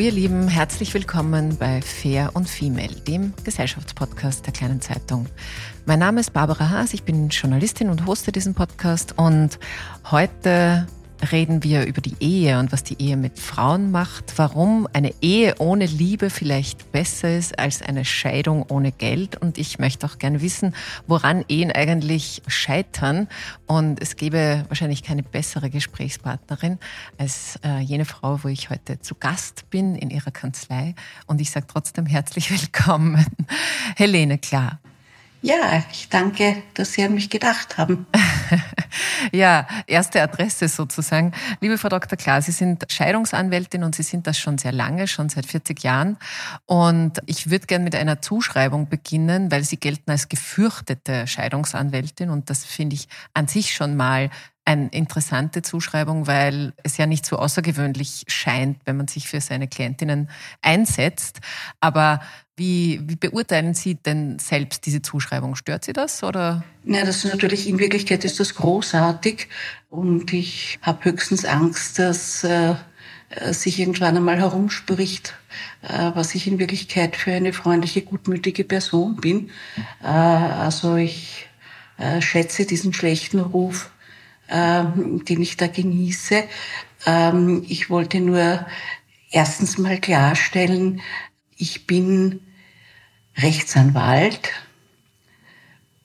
ihr Lieben, herzlich willkommen bei Fair und Female, dem Gesellschaftspodcast der kleinen Zeitung. Mein Name ist Barbara Haas, ich bin Journalistin und hoste diesen Podcast. Und heute reden wir über die Ehe und was die Ehe mit Frauen macht, warum eine Ehe ohne Liebe vielleicht besser ist als eine Scheidung ohne Geld. Und ich möchte auch gerne wissen, woran Ehen eigentlich scheitern. Und es gäbe wahrscheinlich keine bessere Gesprächspartnerin als äh, jene Frau, wo ich heute zu Gast bin in ihrer Kanzlei. Und ich sage trotzdem herzlich willkommen, Helene Klar. Ja, ich danke, dass Sie an mich gedacht haben. ja, erste Adresse sozusagen. Liebe Frau Dr. Klar, Sie sind Scheidungsanwältin und Sie sind das schon sehr lange, schon seit 40 Jahren. Und ich würde gerne mit einer Zuschreibung beginnen, weil Sie gelten als gefürchtete Scheidungsanwältin und das finde ich an sich schon mal eine interessante Zuschreibung, weil es ja nicht so außergewöhnlich scheint, wenn man sich für seine Klientinnen einsetzt. Aber wie, wie beurteilen Sie denn selbst diese Zuschreibung? Stört Sie das oder? Ja, das ist natürlich in Wirklichkeit ist das großartig und ich habe höchstens Angst, dass äh, sich irgendwann einmal herumspricht, äh, was ich in Wirklichkeit für eine freundliche, gutmütige Person bin. Äh, also ich äh, schätze diesen schlechten Ruf, äh, den ich da genieße. Ähm, ich wollte nur erstens mal klarstellen, ich bin Rechtsanwalt.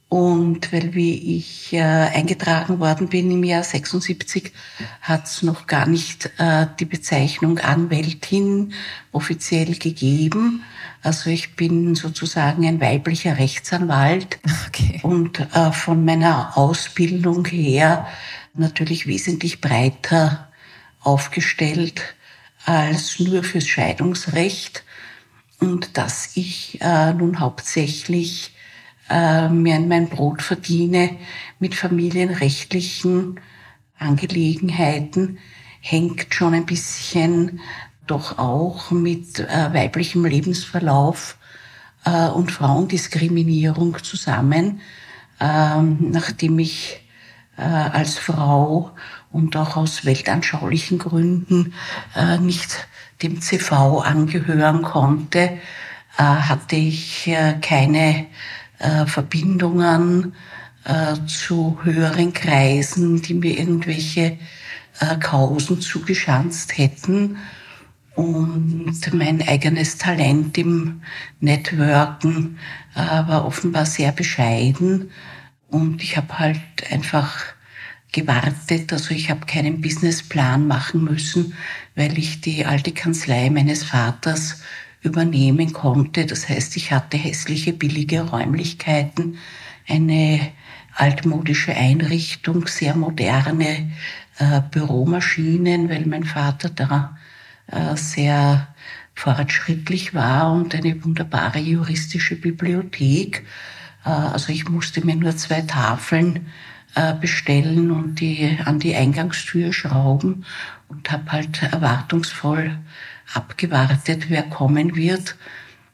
Und weil wie ich äh, eingetragen worden bin im Jahr 76, hat es noch gar nicht äh, die Bezeichnung Anwältin offiziell gegeben. Also ich bin sozusagen ein weiblicher Rechtsanwalt okay. und äh, von meiner Ausbildung her natürlich wesentlich breiter aufgestellt als nur fürs Scheidungsrecht und dass ich äh, nun hauptsächlich äh, mir mein Brot verdiene mit familienrechtlichen Angelegenheiten, hängt schon ein bisschen doch auch mit äh, weiblichem Lebensverlauf äh, und Frauendiskriminierung zusammen, ähm, nachdem ich äh, als Frau und auch aus weltanschaulichen Gründen äh, nicht dem CV angehören konnte, äh, hatte ich äh, keine äh, Verbindungen zu höheren Kreisen, die mir irgendwelche Kausen zugeschanzt hätten. Und mein eigenes Talent im Networken war offenbar sehr bescheiden. Und ich habe halt einfach gewartet. Also ich habe keinen Businessplan machen müssen, weil ich die alte Kanzlei meines Vaters übernehmen konnte. Das heißt, ich hatte hässliche, billige Räumlichkeiten, eine altmodische Einrichtung, sehr moderne äh, Büromaschinen, weil mein Vater da äh, sehr fortschrittlich war und eine wunderbare juristische Bibliothek. Äh, also ich musste mir nur zwei Tafeln bestellen und die an die Eingangstür schrauben und habe halt erwartungsvoll abgewartet, wer kommen wird.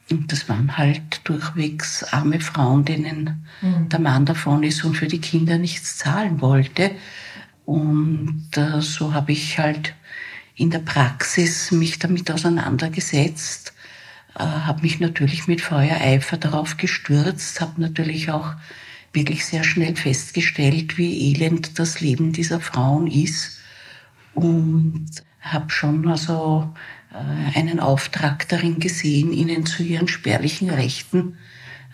Und das waren halt durchwegs arme Frauen, denen mhm. der Mann davon ist und für die Kinder nichts zahlen wollte. Und äh, so habe ich halt in der Praxis mich damit auseinandergesetzt, äh, habe mich natürlich mit Feuereifer darauf gestürzt, habe natürlich auch wirklich sehr schnell festgestellt, wie elend das Leben dieser Frauen ist und habe schon also äh, einen Auftrag darin gesehen, ihnen zu ihren spärlichen Rechten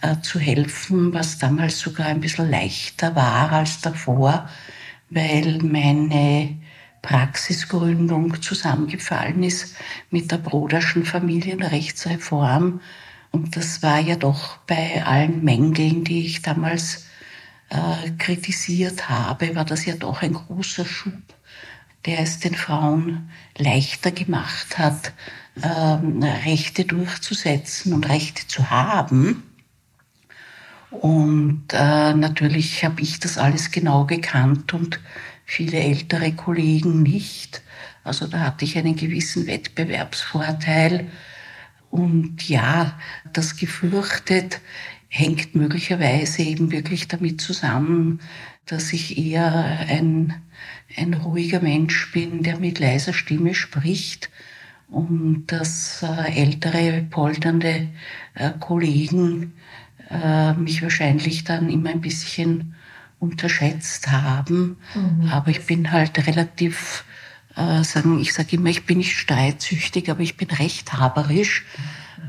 äh, zu helfen, was damals sogar ein bisschen leichter war als davor, weil meine Praxisgründung zusammengefallen ist mit der Broderschen Familienrechtsreform. Und das war ja doch bei allen Mängeln, die ich damals äh, kritisiert habe, war das ja doch ein großer Schub, der es den Frauen leichter gemacht hat, ähm, Rechte durchzusetzen und Rechte zu haben. Und äh, natürlich habe ich das alles genau gekannt und viele ältere Kollegen nicht. Also da hatte ich einen gewissen Wettbewerbsvorteil. Und ja, das gefürchtet, hängt möglicherweise eben wirklich damit zusammen, dass ich eher ein, ein ruhiger Mensch bin, der mit leiser Stimme spricht und dass äh, ältere, polternde äh, Kollegen äh, mich wahrscheinlich dann immer ein bisschen unterschätzt haben. Mhm. Aber ich bin halt relativ, äh, sagen, ich sage immer, ich bin nicht streitsüchtig, aber ich bin rechthaberisch.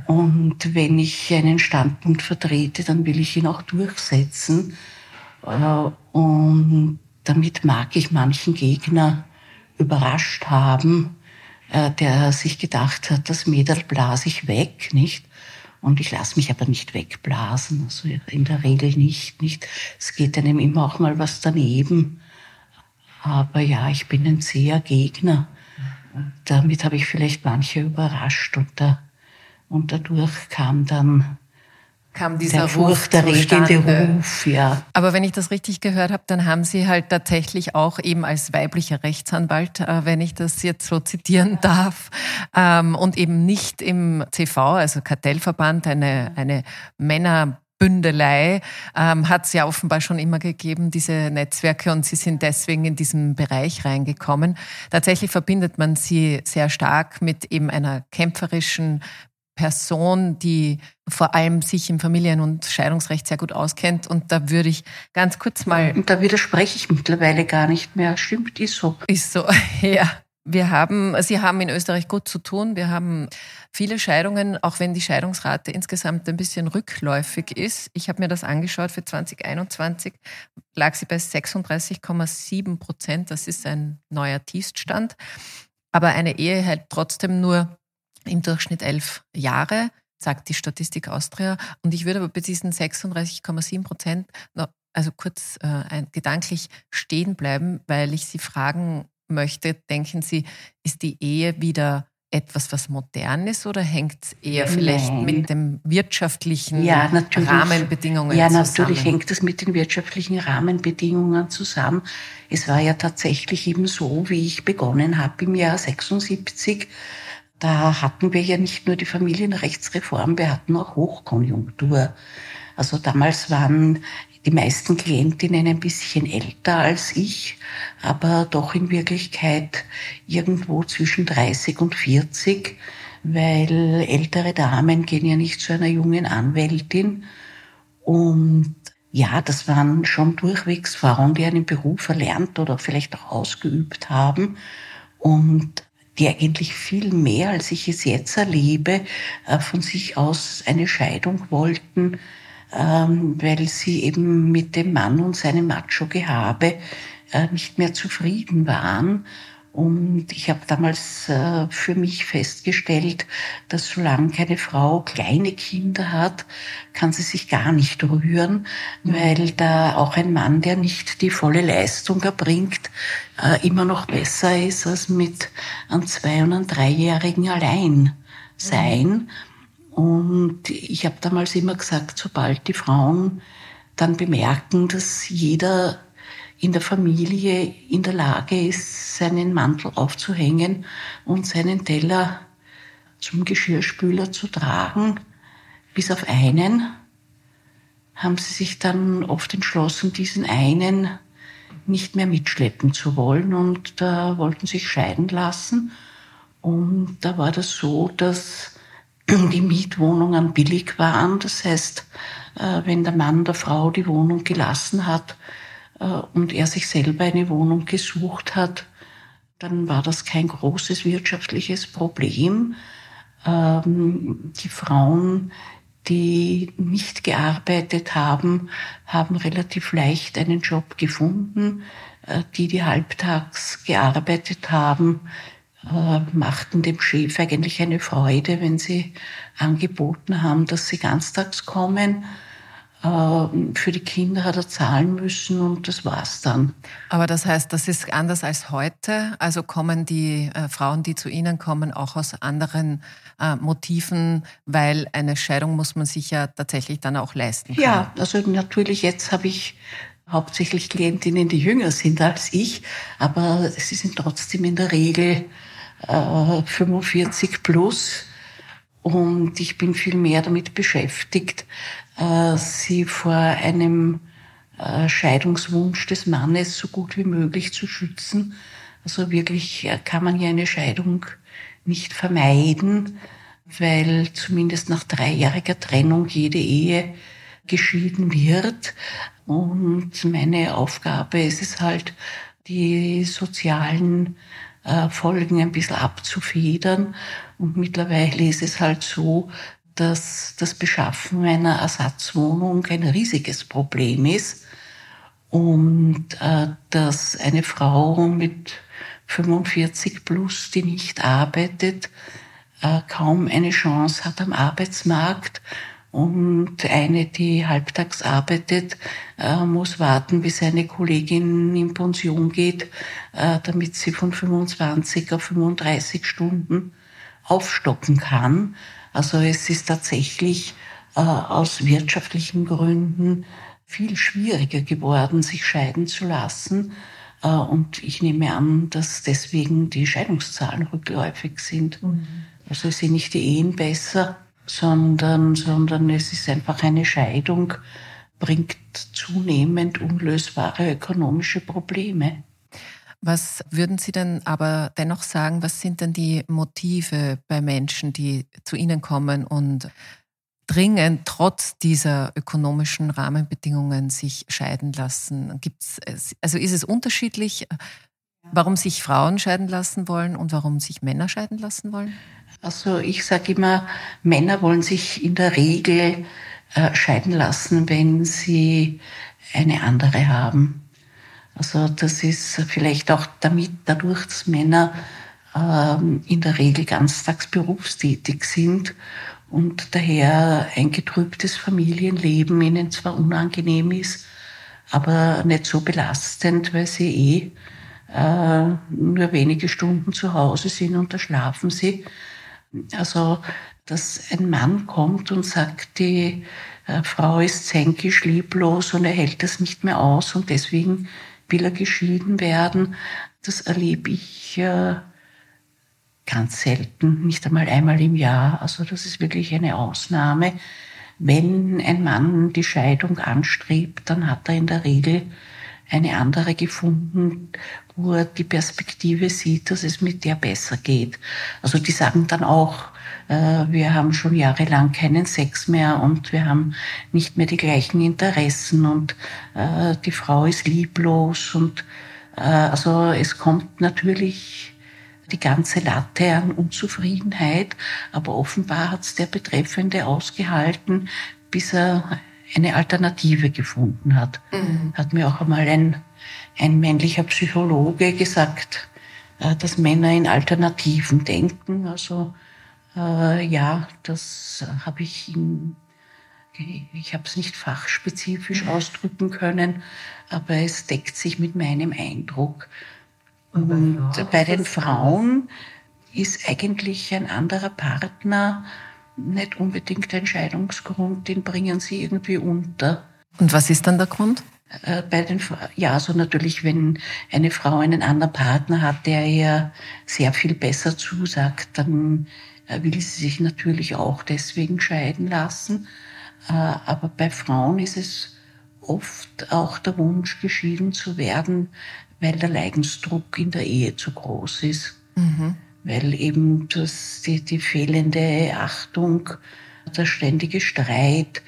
Und wenn ich einen Standpunkt vertrete, dann will ich ihn auch durchsetzen. Äh, und damit mag ich manchen Gegner überrascht haben, äh, der sich gedacht hat, das Mädel blase ich weg, nicht? Und ich lasse mich aber nicht wegblasen, also in der Regel nicht, nicht. Es geht einem immer auch mal was daneben. Aber ja, ich bin ein sehr Gegner. Damit habe ich vielleicht manche überrascht und, da, und dadurch kam dann kam dieser der furchterregende Ruf, ja. Aber wenn ich das richtig gehört habe, dann haben Sie halt tatsächlich auch eben als weiblicher Rechtsanwalt, äh, wenn ich das jetzt so zitieren darf, ähm, und eben nicht im CV, also Kartellverband, eine, eine Männer Bündelei ähm, hat es ja offenbar schon immer gegeben, diese Netzwerke, und sie sind deswegen in diesen Bereich reingekommen. Tatsächlich verbindet man sie sehr stark mit eben einer kämpferischen Person, die vor allem sich im Familien- und Scheidungsrecht sehr gut auskennt. Und da würde ich ganz kurz mal. Und da widerspreche ich mittlerweile gar nicht mehr. Stimmt, ist so. Ist so, ja. Wir haben, Sie haben in Österreich gut zu tun. Wir haben viele Scheidungen, auch wenn die Scheidungsrate insgesamt ein bisschen rückläufig ist. Ich habe mir das angeschaut für 2021, lag sie bei 36,7 Prozent. Das ist ein neuer Tiefststand. Aber eine Ehe hält trotzdem nur im Durchschnitt elf Jahre, sagt die Statistik Austria. Und ich würde aber bei diesen 36,7 Prozent noch, also kurz äh, gedanklich stehen bleiben, weil ich Sie fragen möchte, denken Sie, ist die Ehe wieder etwas, was modern ist oder hängt es eher vielleicht Nein. mit den wirtschaftlichen ja, Rahmenbedingungen ja, zusammen? Ja, natürlich hängt es mit den wirtschaftlichen Rahmenbedingungen zusammen. Es war ja tatsächlich eben so, wie ich begonnen habe im Jahr 76 da hatten wir ja nicht nur die Familienrechtsreform, wir hatten auch Hochkonjunktur. Also damals waren die meisten Klientinnen ein bisschen älter als ich, aber doch in Wirklichkeit irgendwo zwischen 30 und 40, weil ältere Damen gehen ja nicht zu einer jungen Anwältin. Und ja, das waren schon durchwegs Frauen, die einen Beruf erlernt oder vielleicht auch ausgeübt haben. Und die eigentlich viel mehr, als ich es jetzt erlebe, äh, von sich aus eine Scheidung wollten, ähm, weil sie eben mit dem Mann und seinem Macho-Gehabe äh, nicht mehr zufrieden waren und ich habe damals äh, für mich festgestellt, dass solange keine Frau kleine Kinder hat, kann sie sich gar nicht rühren, mhm. weil da auch ein Mann, der nicht die volle Leistung erbringt, äh, immer noch besser ist als mit einem Zwei- und einem Dreijährigen allein sein. Mhm. Und ich habe damals immer gesagt, sobald die Frauen dann bemerken, dass jeder in der Familie in der Lage ist, seinen Mantel aufzuhängen und seinen Teller zum Geschirrspüler zu tragen, bis auf einen, haben sie sich dann oft entschlossen, diesen einen nicht mehr mitschleppen zu wollen und da wollten sich scheiden lassen. Und da war das so, dass die Mietwohnungen billig waren. Das heißt, äh, wenn der Mann der Frau die Wohnung gelassen hat, und er sich selber eine Wohnung gesucht hat, dann war das kein großes wirtschaftliches Problem. Ähm, die Frauen, die nicht gearbeitet haben, haben relativ leicht einen Job gefunden. Äh, die, die halbtags gearbeitet haben, äh, machten dem Chef eigentlich eine Freude, wenn sie angeboten haben, dass sie ganztags kommen. Ähm, für die Kinder hat er zahlen müssen und das war's dann. Aber das heißt, das ist anders als heute. Also kommen die äh, Frauen, die zu Ihnen kommen, auch aus anderen äh, Motiven, weil eine Scheidung muss man sich ja tatsächlich dann auch leisten können. Ja, also natürlich jetzt habe ich hauptsächlich Klientinnen, die jünger sind als ich, aber sie sind trotzdem in der Regel äh, 45 plus. Und ich bin viel mehr damit beschäftigt, äh, sie vor einem äh, Scheidungswunsch des Mannes so gut wie möglich zu schützen. Also wirklich kann man ja eine Scheidung nicht vermeiden, weil zumindest nach dreijähriger Trennung jede Ehe geschieden wird. Und meine Aufgabe ist es halt, die sozialen äh, Folgen ein bisschen abzufedern. Und mittlerweile ist es halt so, dass das Beschaffen einer Ersatzwohnung ein riesiges Problem ist. Und äh, dass eine Frau mit 45 plus, die nicht arbeitet, äh, kaum eine Chance hat am Arbeitsmarkt. Und eine, die halbtags arbeitet, äh, muss warten, bis eine Kollegin in Pension geht, äh, damit sie von 25 auf 35 Stunden aufstocken kann. Also es ist tatsächlich äh, aus wirtschaftlichen Gründen viel schwieriger geworden, sich scheiden zu lassen. Äh, und ich nehme an, dass deswegen die Scheidungszahlen rückläufig sind. Mhm. Also es sind nicht die Ehen besser, sondern, sondern es ist einfach eine Scheidung, bringt zunehmend unlösbare ökonomische Probleme. Was würden Sie denn aber dennoch sagen, was sind denn die Motive bei Menschen, die zu Ihnen kommen und dringend trotz dieser ökonomischen Rahmenbedingungen sich scheiden lassen? Gibt's, also ist es unterschiedlich, warum sich Frauen scheiden lassen wollen und warum sich Männer scheiden lassen wollen? Also ich sage immer, Männer wollen sich in der Regel äh, scheiden lassen, wenn sie eine andere haben. Also das ist vielleicht auch damit, dadurch, dass Männer ähm, in der Regel ganztags berufstätig sind und daher ein getrübtes Familienleben ihnen zwar unangenehm ist, aber nicht so belastend, weil sie eh äh, nur wenige Stunden zu Hause sind und da schlafen sie. Also, dass ein Mann kommt und sagt, die äh, Frau ist zänkisch, lieblos und er hält das nicht mehr aus und deswegen will er geschieden werden, das erlebe ich äh, ganz selten, nicht einmal einmal im Jahr. Also das ist wirklich eine Ausnahme. Wenn ein Mann die Scheidung anstrebt, dann hat er in der Regel eine andere gefunden, wo er die Perspektive sieht, dass es mit der besser geht. Also die sagen dann auch, wir haben schon jahrelang keinen Sex mehr und wir haben nicht mehr die gleichen Interessen und äh, die Frau ist lieblos und äh, also es kommt natürlich die ganze Latte an Unzufriedenheit, aber offenbar hat es der Betreffende ausgehalten, bis er eine Alternative gefunden hat. Mhm. Hat mir auch einmal ein, ein männlicher Psychologe gesagt, äh, dass Männer in Alternativen denken. Also äh, ja, das habe ich in, ich habe es nicht fachspezifisch mhm. ausdrücken können, aber es deckt sich mit meinem Eindruck. Und bei den Frauen ist eigentlich ein anderer Partner nicht unbedingt der Entscheidungsgrund, den bringen sie irgendwie unter. Und was ist dann der Grund? Äh, bei den, ja, so also natürlich, wenn eine Frau einen anderen Partner hat, der ihr sehr viel besser zusagt, dann äh, will sie sich natürlich auch deswegen scheiden lassen. Äh, aber bei Frauen ist es oft auch der Wunsch, geschieden zu werden, weil der Leidensdruck in der Ehe zu groß ist. Mhm weil eben das, die, die fehlende Achtung, der ständige Streit,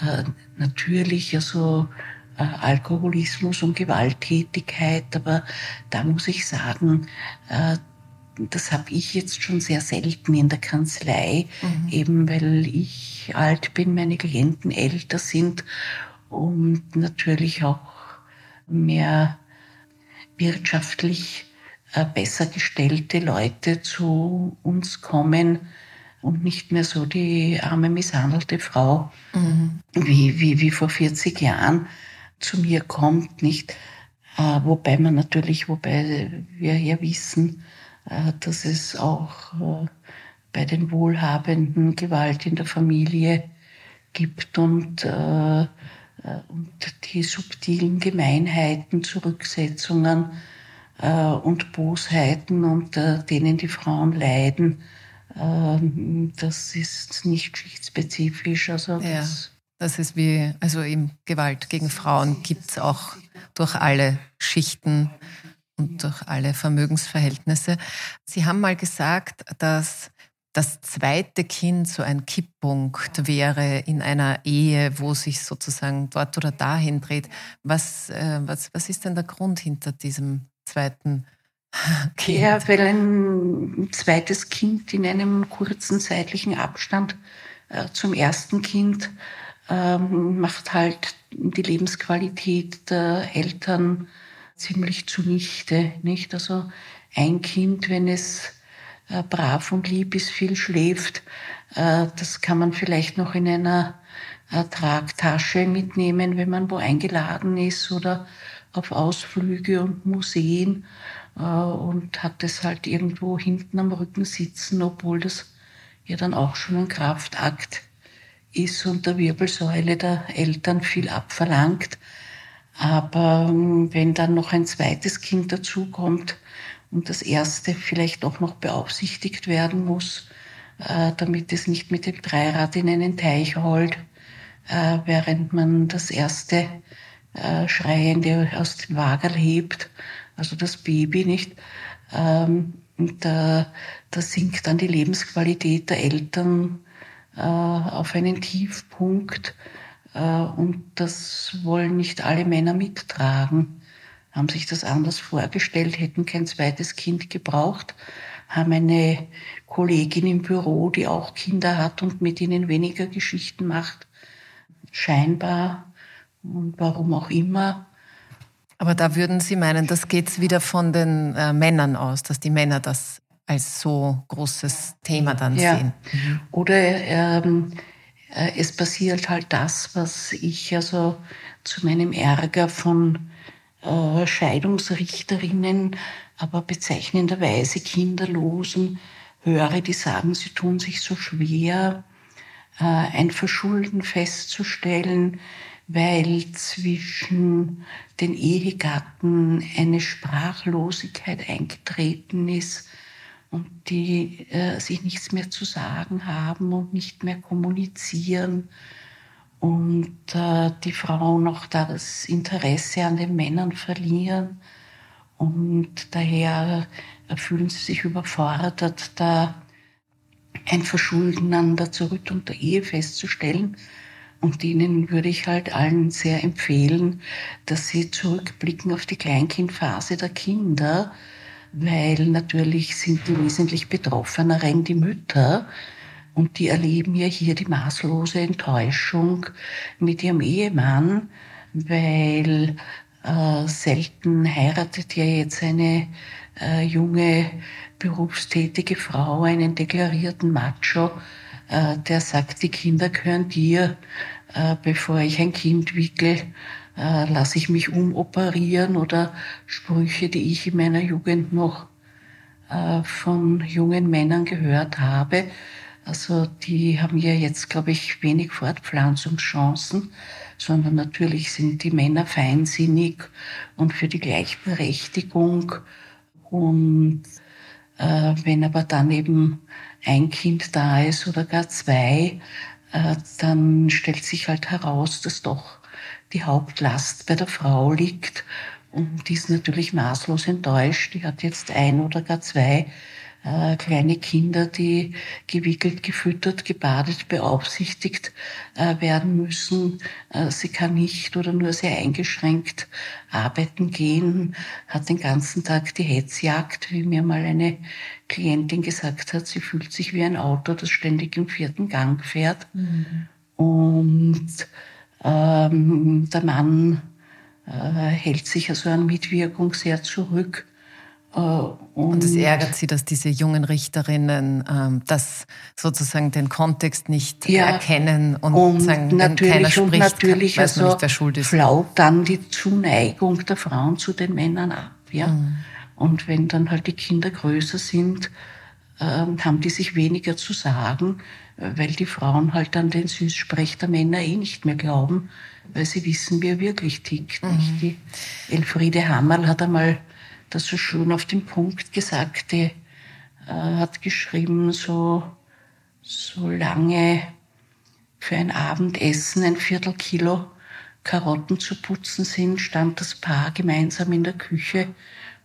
äh, natürlich also Alkoholismus und Gewalttätigkeit, aber da muss ich sagen, das habe ich jetzt schon sehr selten in der Kanzlei, mhm. eben weil ich alt bin, meine Klienten älter sind und natürlich auch mehr wirtschaftlich äh, besser gestellte Leute zu uns kommen und nicht mehr so die arme misshandelte Frau mhm. wie, wie, wie vor 40 Jahren zu mir kommt, nicht? Äh, wobei man natürlich, wobei wir ja wissen, dass es auch bei den Wohlhabenden Gewalt in der Familie gibt und, und die subtilen Gemeinheiten, Zurücksetzungen, äh, und Bosheiten, unter denen die Frauen leiden, äh, das ist nicht schichtspezifisch. Also ja, das ist wie, also eben Gewalt gegen Frauen gibt es auch durch alle Schichten und durch alle Vermögensverhältnisse. Sie haben mal gesagt, dass das zweite Kind so ein Kipppunkt wäre in einer Ehe, wo sich sozusagen dort oder dahin dreht. Was, äh, was, was ist denn der Grund hinter diesem zweiten Kind? Ja, weil ein zweites Kind in einem kurzen zeitlichen Abstand äh, zum ersten Kind ähm, macht halt die Lebensqualität der Eltern ziemlich zunichte. Nicht? Also ein Kind, wenn es äh, brav und lieb ist, viel schläft, äh, das kann man vielleicht noch in einer äh, Tragtasche mitnehmen, wenn man wo eingeladen ist oder auf Ausflüge und Museen äh, und hat es halt irgendwo hinten am Rücken sitzen, obwohl das ja dann auch schon ein Kraftakt ist und der Wirbelsäule der Eltern viel abverlangt. Aber ähm, wenn dann noch ein zweites Kind dazukommt und das erste vielleicht auch noch beaufsichtigt werden muss, äh, damit es nicht mit dem Dreirad in einen Teich rollt, äh, während man das erste äh, Schreiende aus dem Wagen hebt, also das Baby nicht. Ähm, und da, da sinkt dann die Lebensqualität der Eltern auf einen Tiefpunkt und das wollen nicht alle Männer mittragen. Haben sich das anders vorgestellt, hätten kein zweites Kind gebraucht, haben eine Kollegin im Büro, die auch Kinder hat und mit ihnen weniger Geschichten macht. Scheinbar und warum auch immer. Aber da würden Sie meinen, das geht wieder von den äh, Männern aus, dass die Männer das als so großes Thema dann ja. sehen. Mhm. Oder ähm, äh, es passiert halt das, was ich also zu meinem Ärger von äh, Scheidungsrichterinnen, aber bezeichnenderweise Kinderlosen höre, die sagen, sie tun sich so schwer, äh, ein Verschulden festzustellen, weil zwischen den Ehegatten eine Sprachlosigkeit eingetreten ist und die äh, sich nichts mehr zu sagen haben und nicht mehr kommunizieren. Und äh, die Frauen auch da das Interesse an den Männern verlieren. Und daher äh, fühlen sie sich überfordert, da ein Verschulden an der Zerrüttung der Ehe festzustellen. Und ihnen würde ich halt allen sehr empfehlen, dass sie zurückblicken auf die Kleinkindphase der Kinder, weil natürlich sind die wesentlich Betroffeneren die Mütter. Und die erleben ja hier die maßlose Enttäuschung mit ihrem Ehemann, weil äh, selten heiratet ja jetzt eine äh, junge berufstätige Frau einen deklarierten Macho, äh, der sagt, die Kinder gehören dir, äh, bevor ich ein Kind wickel äh, lasse ich mich umoperieren oder Sprüche, die ich in meiner Jugend noch äh, von jungen Männern gehört habe. Also die haben ja jetzt, glaube ich, wenig Fortpflanzungschancen, sondern natürlich sind die Männer feinsinnig und für die Gleichberechtigung. Und äh, wenn aber dann eben ein Kind da ist oder gar zwei, äh, dann stellt sich halt heraus, dass doch die Hauptlast bei der Frau liegt. Und die ist natürlich maßlos enttäuscht. Die hat jetzt ein oder gar zwei äh, kleine Kinder, die gewickelt, gefüttert, gebadet, beaufsichtigt äh, werden müssen. Äh, sie kann nicht oder nur sehr eingeschränkt arbeiten gehen, hat den ganzen Tag die Hetzjagd, wie mir mal eine Klientin gesagt hat. Sie fühlt sich wie ein Auto, das ständig im vierten Gang fährt. Mhm. Und ähm, der Mann äh, hält sich also an Mitwirkung sehr zurück. Äh, und, es ärgert Sie, dass diese jungen Richterinnen ähm, das sozusagen den Kontext nicht ja, erkennen und, und sagen, natürlich, keiner spricht, und natürlich weiß also nicht, wer schuld ist. flaut dann die Zuneigung der Frauen zu den Männern ab. Ja? Mhm. Und wenn dann halt die Kinder größer sind, haben die sich weniger zu sagen, weil die Frauen halt an den Süßsprech der Männer eh nicht mehr glauben, weil sie wissen, wie er wirklich tickt. Mhm. Die Elfriede Hammerl hat einmal das so schön auf den Punkt gesagt, die äh, hat geschrieben, so, so lange für ein Abendessen ein Viertelkilo Karotten zu putzen sind, stand das Paar gemeinsam in der Küche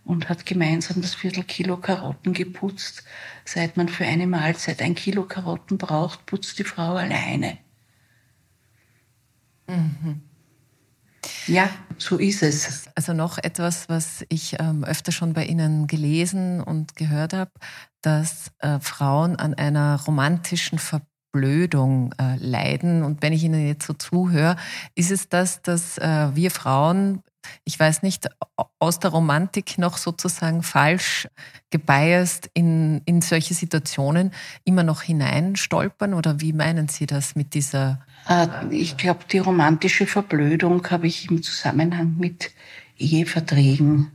und hat gemeinsam das Viertelkilo Karotten geputzt. Seit man für eine Mahlzeit ein Kilo Karotten braucht, putzt die Frau alleine. Mhm. Ja, so ist es. Also noch etwas, was ich ähm, öfter schon bei Ihnen gelesen und gehört habe, dass äh, Frauen an einer romantischen Verblödung äh, leiden. Und wenn ich Ihnen jetzt so zuhöre, ist es das, dass äh, wir Frauen ich weiß nicht, aus der Romantik noch sozusagen falsch gebiased in, in solche Situationen immer noch hineinstolpern? Oder wie meinen Sie das mit dieser? Äh, ich glaube, die romantische Verblödung habe ich im Zusammenhang mit Eheverträgen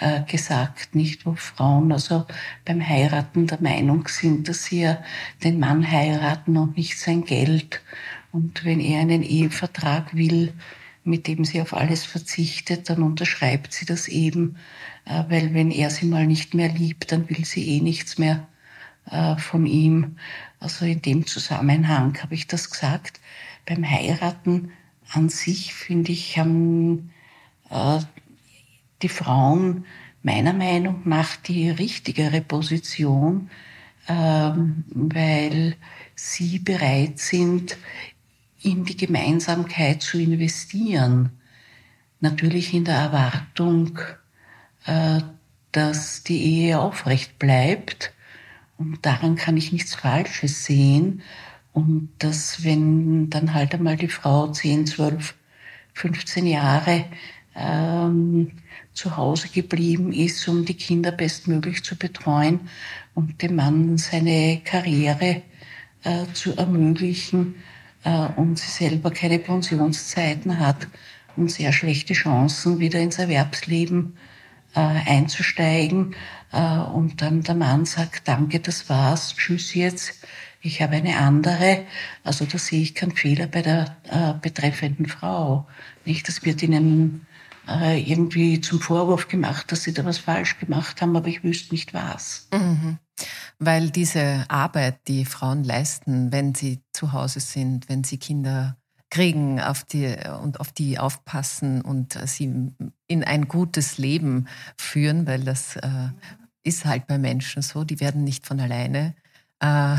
äh, gesagt, nicht wo Frauen also beim Heiraten der Meinung sind, dass sie ja den Mann heiraten und nicht sein Geld. Und wenn er einen Ehevertrag will, mit dem sie auf alles verzichtet, dann unterschreibt sie das eben, äh, weil wenn er sie mal nicht mehr liebt, dann will sie eh nichts mehr äh, von ihm. Also in dem Zusammenhang habe ich das gesagt. Beim Heiraten an sich, finde ich, haben äh, die Frauen meiner Meinung nach die richtigere Position, ähm, weil sie bereit sind, in die Gemeinsamkeit zu investieren. Natürlich in der Erwartung, äh, dass die Ehe aufrecht bleibt. Und daran kann ich nichts Falsches sehen. Und dass wenn dann halt einmal die Frau 10, 12, 15 Jahre ähm, zu Hause geblieben ist, um die Kinder bestmöglich zu betreuen und dem Mann seine Karriere äh, zu ermöglichen, und sie selber keine Pensionszeiten hat und sehr schlechte Chancen, wieder ins Erwerbsleben äh, einzusteigen. Äh, und dann der Mann sagt, danke, das war's, tschüss jetzt, ich habe eine andere. Also da sehe ich keinen Fehler bei der äh, betreffenden Frau. Nicht, das wird ihnen äh, irgendwie zum Vorwurf gemacht, dass sie da was falsch gemacht haben, aber ich wüsste nicht was. Mhm. Weil diese Arbeit, die Frauen leisten, wenn sie zu Hause sind, wenn sie Kinder kriegen auf die, und auf die aufpassen und sie in ein gutes Leben führen, weil das äh, ist halt bei Menschen so, die werden nicht von alleine äh,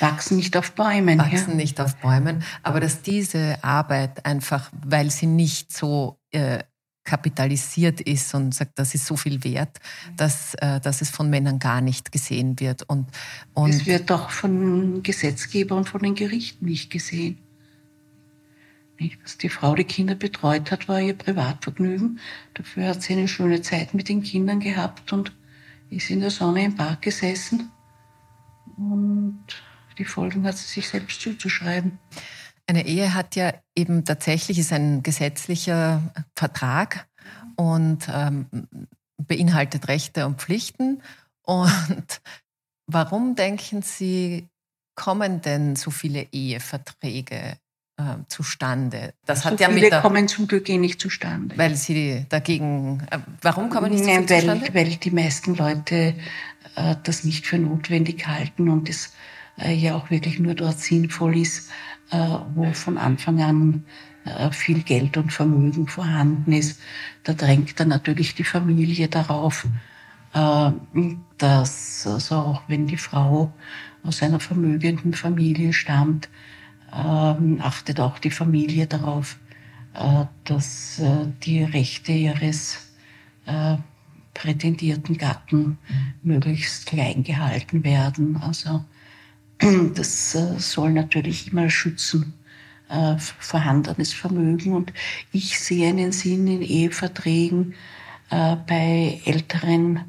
wachsen nicht auf Bäumen. Wachsen ja. nicht auf Bäumen. Aber dass diese Arbeit einfach, weil sie nicht so äh, kapitalisiert ist und sagt, das ist so viel wert, dass, äh, dass es von Männern gar nicht gesehen wird. Und, und es wird doch von Gesetzgeber und von den Gerichten nicht gesehen. Nicht? Dass die Frau die Kinder betreut hat, war ihr Privatvergnügen. Dafür hat sie eine schöne Zeit mit den Kindern gehabt und ist in der Sonne im Park gesessen. Und die Folgen hat sie sich selbst zuzuschreiben. Eine Ehe hat ja eben tatsächlich, ist ein gesetzlicher Vertrag und ähm, beinhaltet Rechte und Pflichten. Und warum denken Sie, kommen denn so viele Eheverträge äh, zustande? Das so hat ja viele mit der, kommen zum Glück eh nicht zustande. Weil Sie dagegen, äh, warum kommen nicht so Nein, weil, zustande? Weil die meisten Leute äh, das nicht für notwendig halten und es äh, ja auch wirklich nur dort sinnvoll ist, wo von Anfang an äh, viel Geld und Vermögen vorhanden ist. Da drängt dann natürlich die Familie darauf, äh, dass also auch wenn die Frau aus einer vermögenden Familie stammt, achtet auch die Familie darauf, dass die Rechte ihres prätendierten Gatten möglichst klein gehalten werden. Also das äh, soll natürlich immer schützen, äh, vorhandenes Vermögen. Und ich sehe einen Sinn in Eheverträgen äh, bei älteren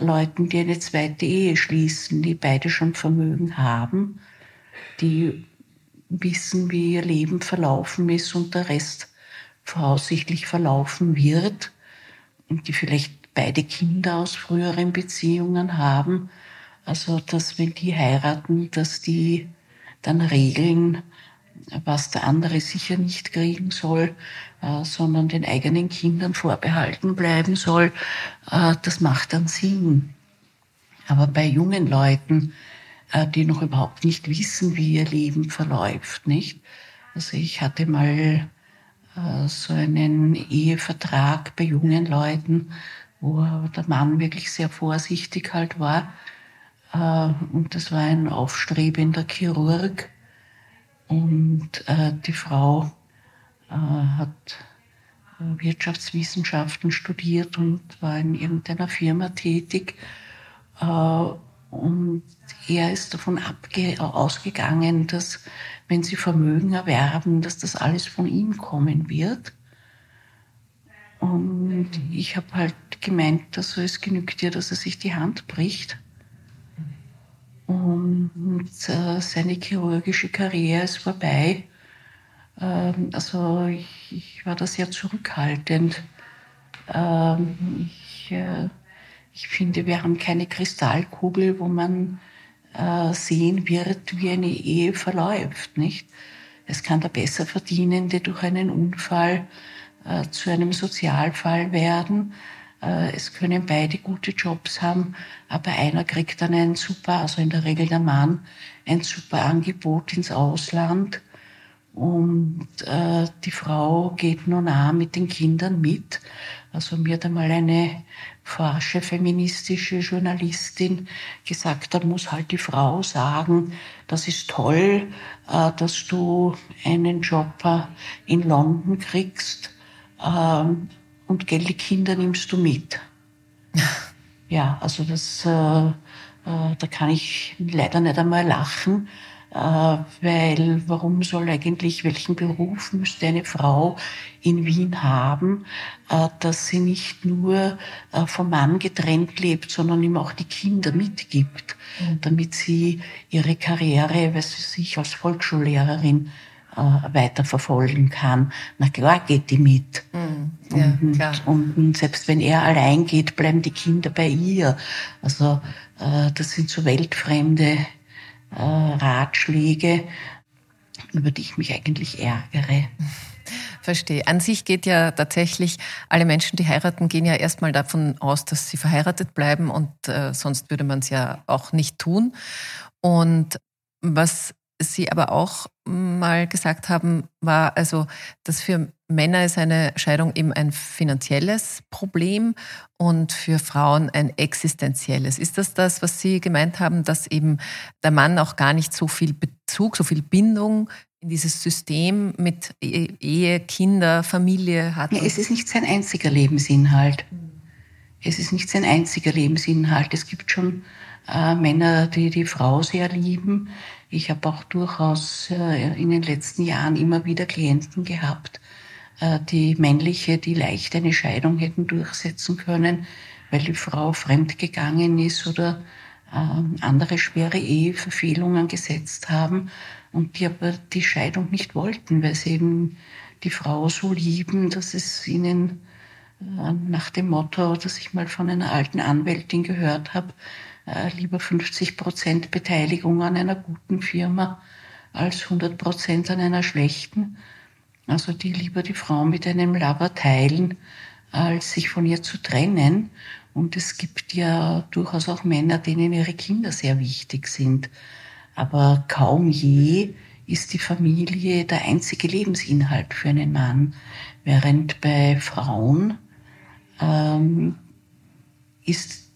Leuten, die eine zweite Ehe schließen, die beide schon Vermögen haben, die wissen, wie ihr Leben verlaufen ist und der Rest voraussichtlich verlaufen wird und die vielleicht beide Kinder aus früheren Beziehungen haben also, dass wenn die heiraten, dass die dann regeln, was der andere sicher nicht kriegen soll, äh, sondern den eigenen Kindern vorbehalten bleiben soll, äh, das macht dann Sinn. Aber bei jungen Leuten, äh, die noch überhaupt nicht wissen, wie ihr Leben verläuft, nicht? Also ich hatte mal äh, so einen Ehevertrag bei jungen Leuten, wo der Mann wirklich sehr vorsichtig halt war. Äh, und das war ein aufstrebender Chirurg. Und äh, die Frau äh, hat Wirtschaftswissenschaften studiert und war in irgendeiner Firma tätig. Und er ist davon ausgegangen, dass wenn sie Vermögen erwerben, dass das alles von ihm kommen wird. Und ich habe halt gemeint, also es genügt ja, dass er sich die Hand bricht. Und äh, seine chirurgische Karriere ist vorbei. Ähm, also ich, ich, war da sehr zurückhaltend. Ähm, ich, äh, ich finde, wir haben keine Kristallkugel, wo man äh, sehen wird, wie eine Ehe verläuft, nicht? Es kann der Besserverdienende durch einen Unfall äh, zu einem Sozialfall werden. Äh, es können beide gute Jobs haben, aber einer kriegt dann ein super, also in der Regel der Mann, ein super Angebot ins Ausland und äh, die Frau geht nun auch mit den Kindern mit. Also mir hat einmal eine forsche feministische Journalistin gesagt, da muss halt die Frau sagen, das ist toll, äh, dass du einen Job in London kriegst ähm, und gell, die Kinder nimmst du mit. ja, also das, äh, äh, da kann ich leider nicht einmal lachen, äh, weil warum soll eigentlich, welchen Beruf müsste eine Frau in Wien haben, äh, dass sie nicht nur äh, vom Mann getrennt lebt, sondern ihm auch die Kinder mitgibt, mhm. damit sie ihre Karriere, weiß ich, sich als Volksschullehrerin weiterverfolgen kann. Na klar geht die mit. Mhm. Ja, und, klar. und, selbst wenn er allein geht, bleiben die Kinder bei ihr. Also äh, das sind so weltfremde äh, Ratschläge, über die ich mich eigentlich ärgere. Verstehe. An sich geht ja tatsächlich, alle Menschen, die heiraten, gehen ja erstmal davon aus, dass sie verheiratet bleiben und äh, sonst würde man es ja auch nicht tun. Und was Sie aber auch mal gesagt haben, war also, dass für Männer ist eine Scheidung eben ein finanzielles Problem und für Frauen ein existenzielles. Ist das das, was Sie gemeint haben, dass eben der Mann auch gar nicht so viel Bezug, so viel Bindung in dieses System mit e-, Ehe, Kinder, Familie hat? Es ist nicht sein einziger Lebensinhalt. Es ist nicht sein einziger Lebensinhalt. Es gibt schon äh, Männer, die die Frau sehr lieben. Ich habe auch durchaus äh, in den letzten Jahren immer wieder Klienten gehabt, äh, die männliche, die leicht eine Scheidung hätten durchsetzen können, weil die Frau fremdgegangen ist oder ähm, andere schwere Eheverfehlungen gesetzt haben und die aber die Scheidung nicht wollten, weil sie eben die Frau so lieben, dass es ihnen äh, nach dem Motto, das ich mal von einer alten Anwältin gehört habe, äh, lieber 50 Prozent Beteiligung an einer guten Firma als 100 Prozent an einer schlechten. Also die lieber die Frau mit einem Lover teilen, als sich von ihr zu trennen. Und es gibt ja durchaus auch Männer, denen ihre Kinder sehr wichtig sind. Aber kaum je ist die Familie der einzige Lebensinhalt für einen Mann, während bei Frauen ähm, ist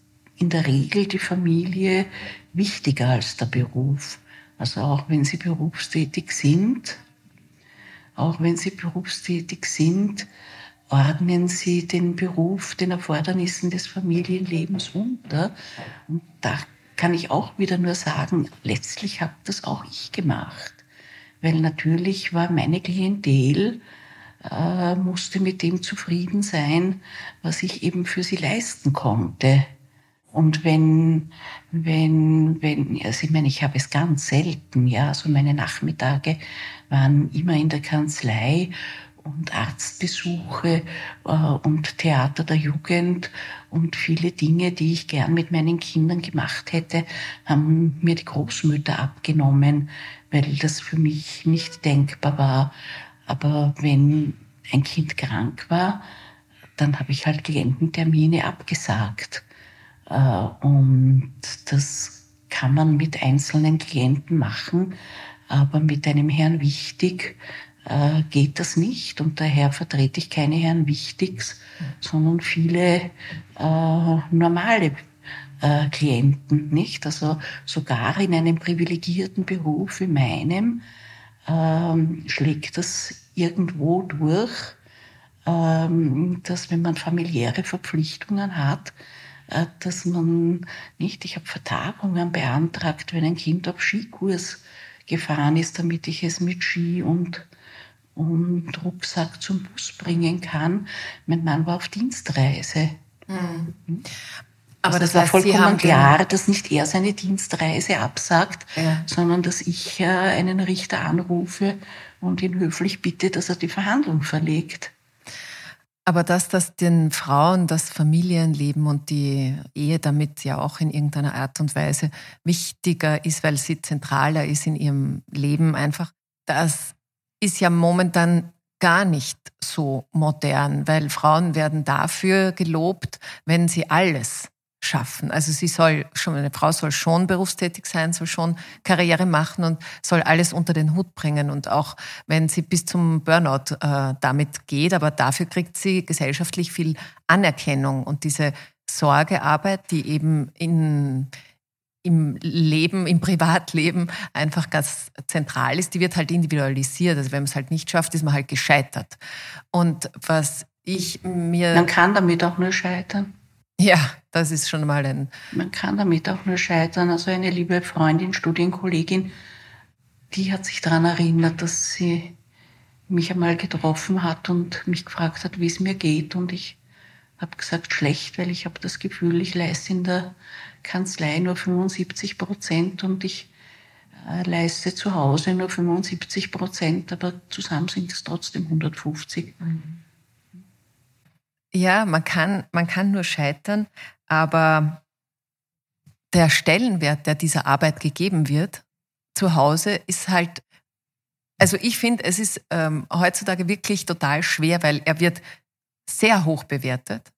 in der Regel die Familie wichtiger als der Beruf. Also auch wenn sie berufstätig sind, auch wenn sie berufstätig sind, ordnen sie den Beruf den Erfordernissen des Familienlebens unter. Und da kann ich auch wieder nur sagen, letztlich habe das auch ich gemacht. Weil natürlich war meine Klientel, äh, musste mit dem zufrieden sein, was ich eben für sie leisten konnte. Und wenn, wenn, wenn, also ich meine, ich habe es ganz selten, ja, also meine Nachmittage waren immer in der Kanzlei und Arztbesuche äh, und Theater der Jugend und viele Dinge, die ich gern mit meinen Kindern gemacht hätte, haben mir die Großmütter abgenommen, weil das für mich nicht denkbar war. Aber wenn ein Kind krank war, dann habe ich halt Kliententermine abgesagt. Äh, und das kann man mit einzelnen Klienten machen, aber mit einem Herrn Wichtig äh, geht das nicht und daher vertrete ich keine Herren Wichtigs, sondern viele äh, normale Klienten, nicht? Also sogar in einem privilegierten Beruf wie meinem ähm, schlägt das irgendwo durch, ähm, dass wenn man familiäre Verpflichtungen hat, dass man nicht, ich habe Vertagungen beantragt, wenn ein Kind auf Skikurs gefahren ist, damit ich es mit Ski und, und Rucksack zum Bus bringen kann. Mein Mann war auf Dienstreise. Mhm. Aber also das, das war vollkommen klar, dass nicht er seine Dienstreise absagt, ja. sondern dass ich äh, einen Richter anrufe und ihn höflich bitte, dass er die Verhandlung verlegt. Aber dass das den Frauen das Familienleben und die Ehe damit ja auch in irgendeiner Art und Weise wichtiger ist, weil sie zentraler ist in ihrem Leben einfach, das ist ja momentan gar nicht so modern, weil Frauen werden dafür gelobt, wenn sie alles schaffen. Also sie soll schon, eine Frau soll schon berufstätig sein, soll schon Karriere machen und soll alles unter den Hut bringen. Und auch wenn sie bis zum Burnout äh, damit geht, aber dafür kriegt sie gesellschaftlich viel Anerkennung. Und diese Sorgearbeit, die eben in, im Leben, im Privatleben einfach ganz zentral ist, die wird halt individualisiert. Also wenn man es halt nicht schafft, ist man halt gescheitert. Und was ich mir... Man kann damit auch nur scheitern. Ja, das ist schon mal ein. Man kann damit auch nur scheitern. Also eine liebe Freundin, Studienkollegin, die hat sich daran erinnert, dass sie mich einmal getroffen hat und mich gefragt hat, wie es mir geht. Und ich habe gesagt, schlecht, weil ich habe das Gefühl, ich leiste in der Kanzlei nur 75 Prozent und ich äh, leiste zu Hause nur 75 Prozent, aber zusammen sind es trotzdem 150. Mhm. Ja, man kann, man kann nur scheitern, aber der Stellenwert, der dieser Arbeit gegeben wird, zu Hause, ist halt, also ich finde, es ist ähm, heutzutage wirklich total schwer, weil er wird sehr hoch bewertet.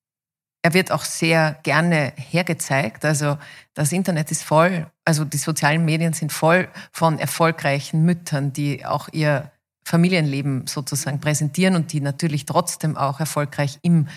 Er wird auch sehr gerne hergezeigt. Also das Internet ist voll, also die sozialen Medien sind voll von erfolgreichen Müttern, die auch ihr Familienleben sozusagen präsentieren und die natürlich trotzdem auch erfolgreich im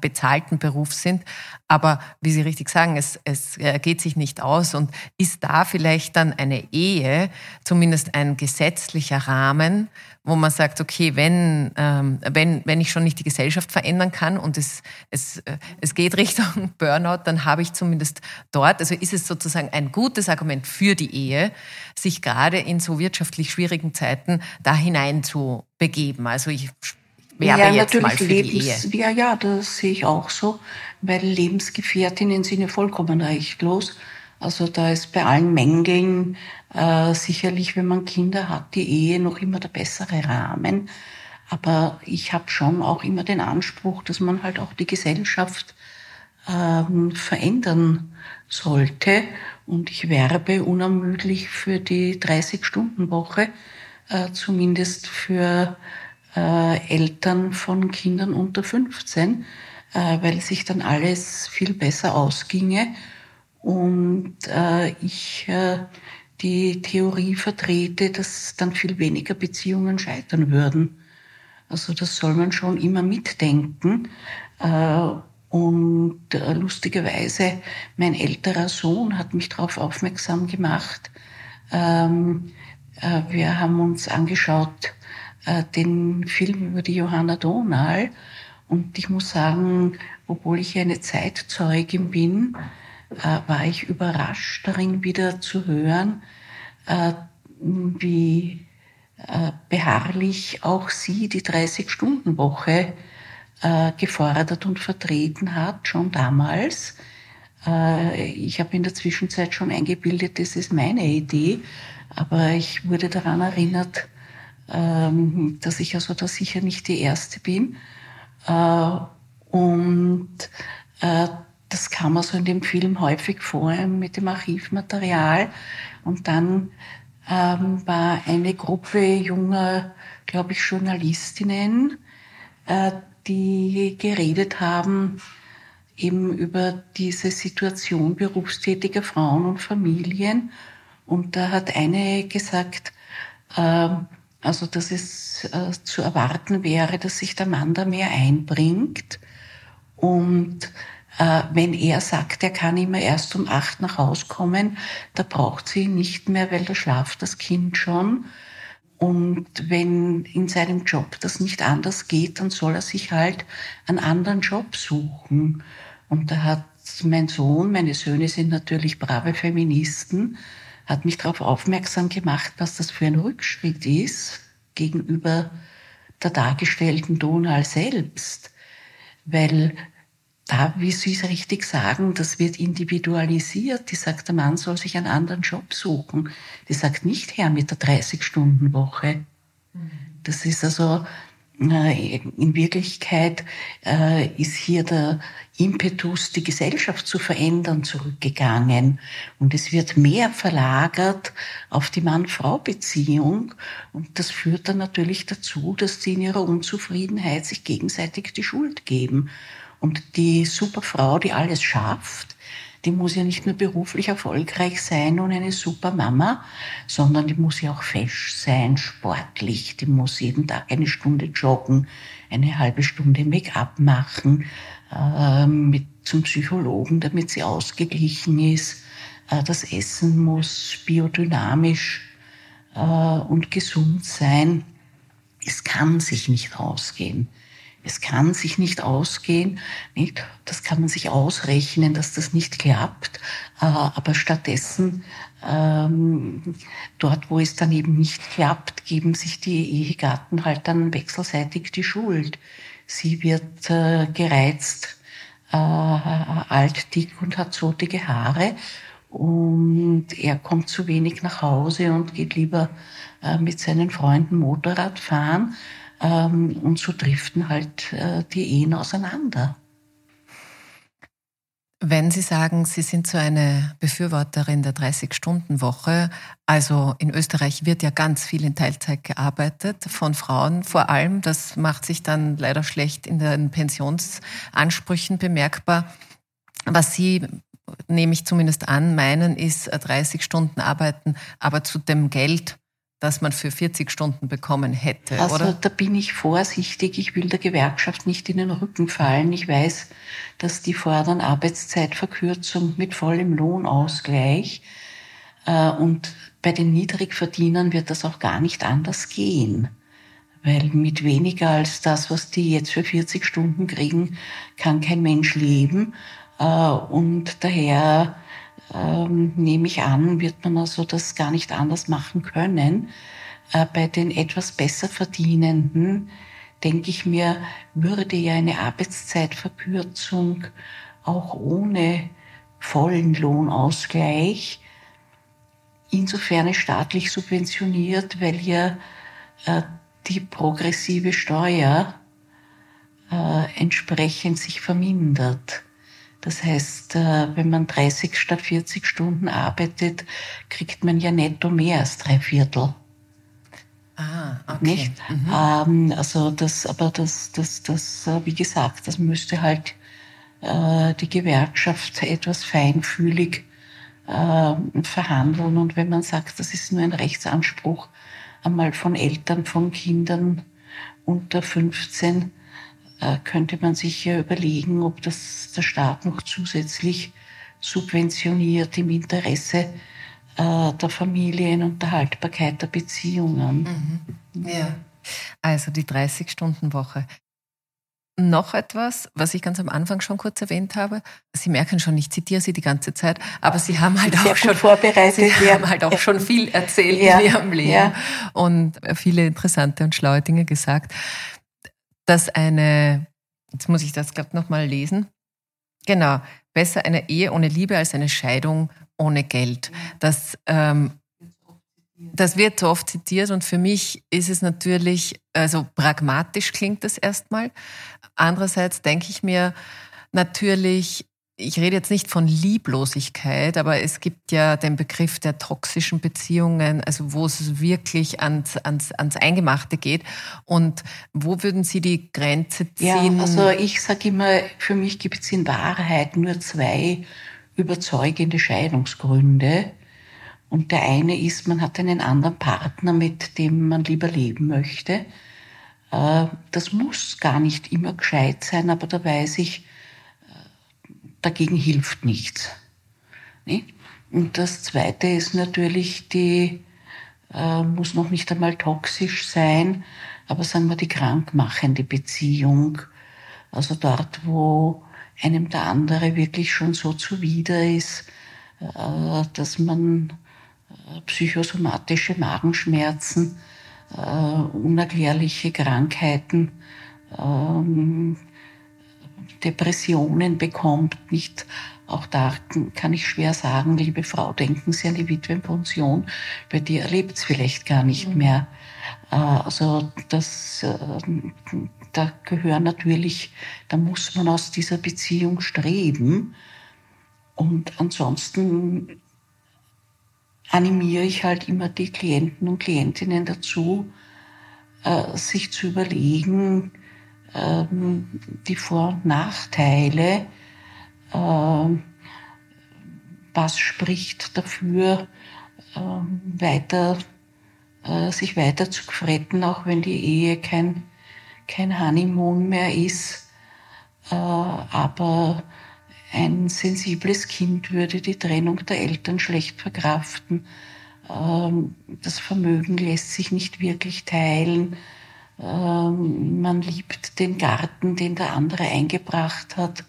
bezahlten Beruf sind. Aber wie Sie richtig sagen, es, es geht sich nicht aus und ist da vielleicht dann eine Ehe, zumindest ein gesetzlicher Rahmen, wo man sagt, okay, wenn, ähm, wenn, wenn ich schon nicht die Gesellschaft verändern kann und es, es, äh, es geht Richtung Burnout, dann habe ich zumindest dort, also ist es sozusagen ein gutes Argument für die Ehe, sich gerade in so wirtschaftlich schwierigen Zeiten da hinein zu begeben. Also ich werbe ja, jetzt mal für Lebens, die Ehe. Ja, ja, das sehe ich auch so, weil Lebensgefährtinnen sind ja vollkommen rechtlos. Also da ist bei allen Mängeln äh, sicherlich, wenn man Kinder hat, die Ehe noch immer der bessere Rahmen. Aber ich habe schon auch immer den Anspruch, dass man halt auch die Gesellschaft ähm, verändern sollte. Und ich werbe unermüdlich für die 30-Stunden-Woche, äh, zumindest für äh, Eltern von Kindern unter 15, äh, weil sich dann alles viel besser ausginge und äh, ich äh, die Theorie vertrete, dass dann viel weniger Beziehungen scheitern würden. Also das soll man schon immer mitdenken. Äh, und äh, lustigerweise, mein älterer Sohn hat mich darauf aufmerksam gemacht. Ähm, äh, wir haben uns angeschaut äh, den Film über die Johanna Donal. Und ich muss sagen, obwohl ich eine Zeitzeugin bin, war ich überrascht darin wieder zu hören, äh, wie äh, beharrlich auch sie die 30-Stunden-Woche äh, gefordert und vertreten hat, schon damals. Äh, ich habe in der Zwischenzeit schon eingebildet, das ist meine Idee, aber ich wurde daran erinnert, ähm, dass ich also da sicher nicht die Erste bin. Äh, und äh, das kam also in dem Film häufig vor mit dem Archivmaterial. Und dann ähm, war eine Gruppe junger, glaube ich, Journalistinnen, äh, die geredet haben eben über diese Situation berufstätiger Frauen und Familien. Und da hat eine gesagt, äh, Also dass es äh, zu erwarten wäre, dass sich der Mann da mehr einbringt. Und wenn er sagt, er kann immer erst um acht nach Hause kommen, da braucht sie ihn nicht mehr, weil da schlaft das Kind schon. Und wenn in seinem Job das nicht anders geht, dann soll er sich halt einen anderen Job suchen. Und da hat mein Sohn, meine Söhne sind natürlich brave Feministen, hat mich darauf aufmerksam gemacht, was das für ein Rückschritt ist gegenüber der dargestellten Donau selbst. Weil da, wie Sie es richtig sagen, das wird individualisiert. Die sagt, der Mann soll sich einen anderen Job suchen. Die sagt nicht her mit der 30-Stunden-Woche. Mhm. Das ist also, in Wirklichkeit äh, ist hier der Impetus, die Gesellschaft zu verändern, zurückgegangen. Und es wird mehr verlagert auf die Mann-Frau-Beziehung. Und das führt dann natürlich dazu, dass sie in ihrer Unzufriedenheit sich gegenseitig die Schuld geben. Und die Superfrau, die alles schafft, die muss ja nicht nur beruflich erfolgreich sein und eine super Mama, sondern die muss ja auch fesch sein, sportlich. Die muss jeden Tag eine Stunde joggen, eine halbe Stunde Make-up machen, äh, mit zum Psychologen, damit sie ausgeglichen ist. Äh, das Essen muss biodynamisch äh, und gesund sein. Es kann sich nicht ausgehen. Es kann sich nicht ausgehen, nicht? Das kann man sich ausrechnen, dass das nicht klappt. Äh, aber stattdessen, ähm, dort, wo es dann eben nicht klappt, geben sich die Ehegatten halt dann wechselseitig die Schuld. Sie wird äh, gereizt, äh, alt, dick und hat zotige Haare. Und er kommt zu wenig nach Hause und geht lieber mit seinen Freunden Motorrad fahren. Ähm, und so driften halt äh, die Ehen auseinander. Wenn Sie sagen, Sie sind so eine Befürworterin der 30-Stunden-Woche, also in Österreich wird ja ganz viel in Teilzeit gearbeitet, von Frauen vor allem. Das macht sich dann leider schlecht in den Pensionsansprüchen bemerkbar. Was Sie, nehme ich zumindest an, meinen, ist 30 Stunden arbeiten, aber zu dem Geld, das man für 40 Stunden bekommen hätte, also, oder? da bin ich vorsichtig. Ich will der Gewerkschaft nicht in den Rücken fallen. Ich weiß, dass die fordern Arbeitszeitverkürzung mit vollem Lohnausgleich. Äh, und bei den Niedrigverdienern wird das auch gar nicht anders gehen. Weil mit weniger als das, was die jetzt für 40 Stunden kriegen, kann kein Mensch leben. Äh, und daher ähm, nehme ich an, wird man also das gar nicht anders machen können. Äh, bei den etwas besser verdienenden, denke ich mir, würde ja eine Arbeitszeitverkürzung auch ohne vollen Lohnausgleich insofern staatlich subventioniert, weil ja äh, die progressive Steuer äh, entsprechend sich vermindert. Das heißt, äh, wenn man 30 statt 40 Stunden arbeitet, kriegt man ja netto mehr als drei Viertel. Ah, okay. Nicht? Mhm. Ähm, also das, aber das, das, das, äh, wie gesagt, das müsste halt äh, die Gewerkschaft etwas feinfühlig äh, verhandeln. Und wenn man sagt, das ist nur ein Rechtsanspruch, einmal von Eltern von Kindern unter 15, äh, könnte man sich ja überlegen, ob das der Staat noch zusätzlich subventioniert im Interesse äh, der Familien und der Haltbarkeit der Beziehungen. Mhm. Ja, also die 30-Stunden-Woche. Noch etwas, was ich ganz am Anfang schon kurz erwähnt habe. Sie merken schon, ich zitiere Sie die ganze Zeit, aber Sie haben halt Sehr auch schon vorbereitet. Sie ja. haben halt auch ja. schon viel erzählt ja. in Ihrem Leben und viele interessante und schlaue Dinge gesagt dass eine, jetzt muss ich das glaube nochmal lesen, genau, besser eine Ehe ohne Liebe als eine Scheidung ohne Geld. Das, ähm, das wird so oft zitiert und für mich ist es natürlich, also pragmatisch klingt das erstmal. Andererseits denke ich mir natürlich, ich rede jetzt nicht von Lieblosigkeit, aber es gibt ja den Begriff der toxischen Beziehungen, also wo es wirklich ans, ans, ans Eingemachte geht. Und wo würden Sie die Grenze ziehen? Ja, also ich sage immer, für mich gibt es in Wahrheit nur zwei überzeugende Scheidungsgründe. Und der eine ist, man hat einen anderen Partner, mit dem man lieber leben möchte. Äh, das muss gar nicht immer gescheit sein, aber da weiß ich, dagegen hilft nichts. Und das Zweite ist natürlich, die äh, muss noch nicht einmal toxisch sein, aber sagen wir die krankmachende Beziehung. Also dort, wo einem der andere wirklich schon so zuwider ist, dass man psychosomatische Magenschmerzen, äh, unerklärliche Krankheiten, ähm, Depressionen bekommt, nicht auch da kann ich schwer sagen, liebe Frau, denken Sie an die Witwenpension, bei dir erlebt es vielleicht gar nicht mhm. mehr. Äh, also das, äh, da gehören natürlich, da muss man aus dieser Beziehung streben. Und ansonsten animiere ich halt immer die Klienten und Klientinnen dazu, äh, sich zu überlegen, ähm, die Vor- und Nachteile, äh, was spricht dafür, äh, weiter, äh, sich weiter zu fretten, auch wenn die Ehe kein, kein Honeymoon mehr ist. Äh, aber ein sensibles Kind würde die Trennung der Eltern schlecht verkraften. Ähm, das Vermögen lässt sich nicht wirklich teilen. Ähm, man liebt den Garten, den der andere eingebracht hat,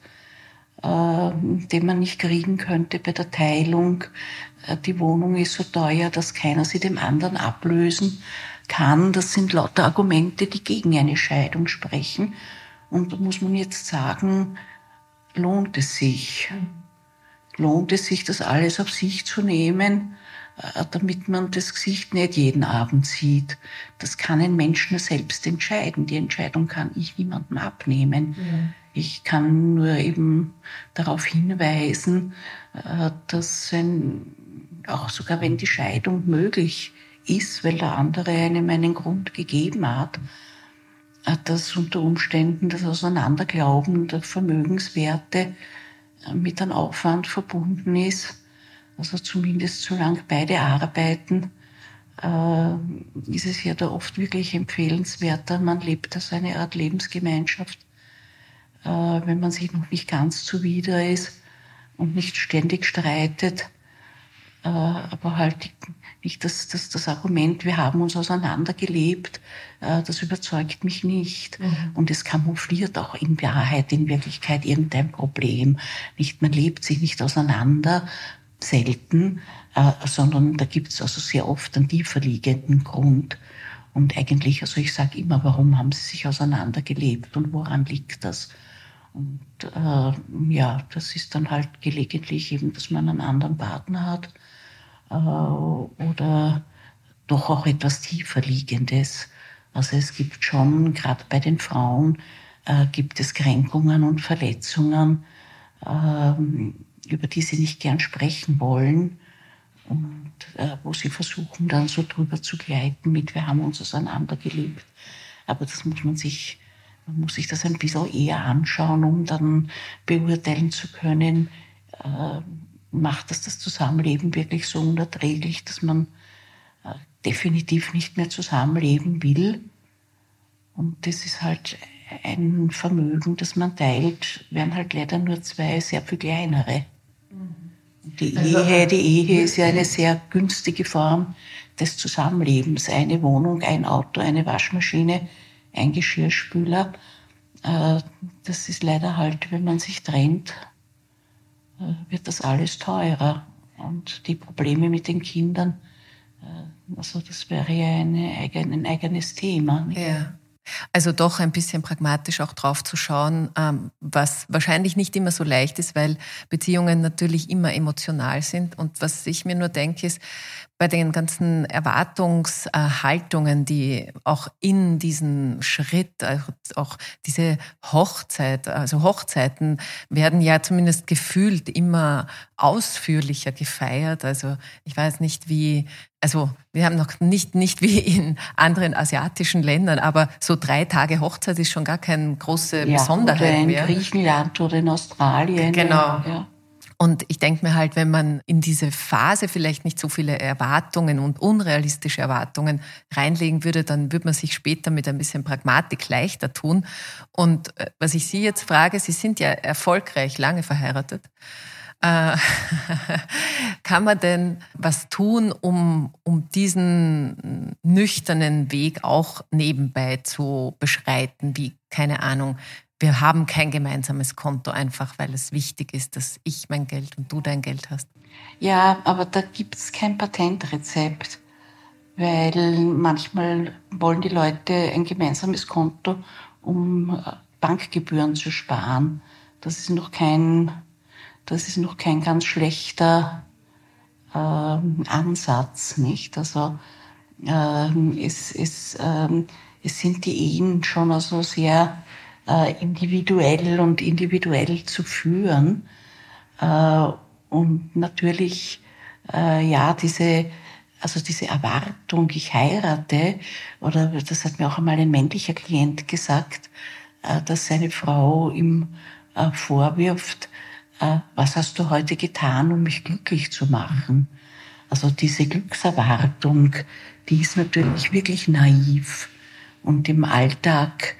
ähm, den man nicht kriegen könnte bei der Teilung. Äh, die Wohnung ist so teuer, dass keiner sie dem anderen ablösen kann. Das sind lauter Argumente, die gegen eine Scheidung sprechen. Und da muss man jetzt sagen, lohnt es sich? Lohnt es sich, das alles auf sich zu nehmen, damit man das Gesicht nicht jeden Abend sieht? Das kann ein Mensch nur selbst entscheiden. Die Entscheidung kann ich niemandem abnehmen. Ja. Ich kann nur eben darauf hinweisen, äh, dass ein, auch sogar wenn die Scheidung möglich ist, weil der andere einem einen Grund gegeben hat, dass unter Umständen das Auseinanderglauben der Vermögenswerte äh, mit einem Aufwand verbunden ist. Also zumindest solange beide arbeiten, äh, ist es ja da oft wirklich empfehlenswerter. Man lebt als eine Art Lebensgemeinschaft, äh, wenn man sich noch nicht ganz zuwider ist und nicht ständig streitet äh, aber halt nicht das, das, das Argument, wir haben uns auseinandergelebt, äh, das überzeugt mich nicht. Mhm. Und es kamoufliert auch in Wahrheit, in Wirklichkeit irgendein Problem. Nicht, man lebt sich nicht auseinander, selten, äh, sondern da gibt es also sehr oft einen tiefer liegenden Grund. Und eigentlich, also ich sage immer, warum haben sie sich auseinandergelebt und woran liegt das? Und äh, ja, das ist dann halt gelegentlich eben, dass man einen anderen Partner hat äh, oder doch auch etwas tiefer liegendes. Also es gibt schon, gerade bei den Frauen, äh, gibt es Kränkungen und Verletzungen, äh, über die sie nicht gern sprechen wollen und äh, wo sie versuchen dann so drüber zu gleiten mit, wir haben uns auseinandergelebt. Aber das muss man sich, man muss sich das ein bisschen eher anschauen, um dann beurteilen zu können, äh, macht das das Zusammenleben wirklich so unerträglich, dass man äh, definitiv nicht mehr zusammenleben will. Und das ist halt ein Vermögen, das man teilt, werden halt leider nur zwei sehr viel kleinere. Die also, Ehe, die Ehe ist ja eine sehr günstige Form des Zusammenlebens. Eine Wohnung, ein Auto, eine Waschmaschine, ein Geschirrspüler. Äh, das ist leider halt, wenn man sich trennt, äh, wird das alles teurer. Und die Probleme mit den Kindern, äh, also das wäre ja eine, ein eigenes Thema. Nicht? Ja. Also doch ein bisschen pragmatisch auch drauf zu schauen, ähm, was wahrscheinlich nicht immer so leicht ist, weil Beziehungen natürlich immer emotional sind. Und was ich mir nur denke, ist, bei den ganzen Erwartungshaltungen, die auch in diesen Schritt, also auch diese Hochzeit, also Hochzeiten werden ja zumindest gefühlt immer ausführlicher gefeiert. Also ich weiß nicht wie, also wir haben noch nicht, nicht wie in anderen asiatischen Ländern, aber so drei Tage Hochzeit ist schon gar keine große ja, Besonderheit oder in mehr. Griechenland oder in Australien. Genau. Ja. Und ich denke mir halt, wenn man in diese Phase vielleicht nicht so viele Erwartungen und unrealistische Erwartungen reinlegen würde, dann würde man sich später mit ein bisschen Pragmatik leichter tun. Und äh, was ich Sie jetzt frage, Sie sind ja erfolgreich lange verheiratet. Äh, kann man denn was tun, um, um diesen nüchternen Weg auch nebenbei zu beschreiten, wie, keine Ahnung, wir haben kein gemeinsames Konto, einfach weil es wichtig ist, dass ich mein Geld und du dein Geld hast. Ja, aber da gibt es kein Patentrezept, weil manchmal wollen die Leute ein gemeinsames Konto, um Bankgebühren zu sparen. Das ist noch kein das ist noch kein ganz schlechter äh, Ansatz, nicht? Also äh, es, es, äh, es sind die Ehen schon also sehr äh, individuell und individuell zu führen. Äh, und natürlich, äh, ja, diese, also diese Erwartung, ich heirate, oder das hat mir auch einmal ein männlicher Klient gesagt, äh, dass seine Frau ihm äh, vorwirft, äh, was hast du heute getan, um mich glücklich zu machen? Also diese Glückserwartung, die ist natürlich wirklich naiv. Und im Alltag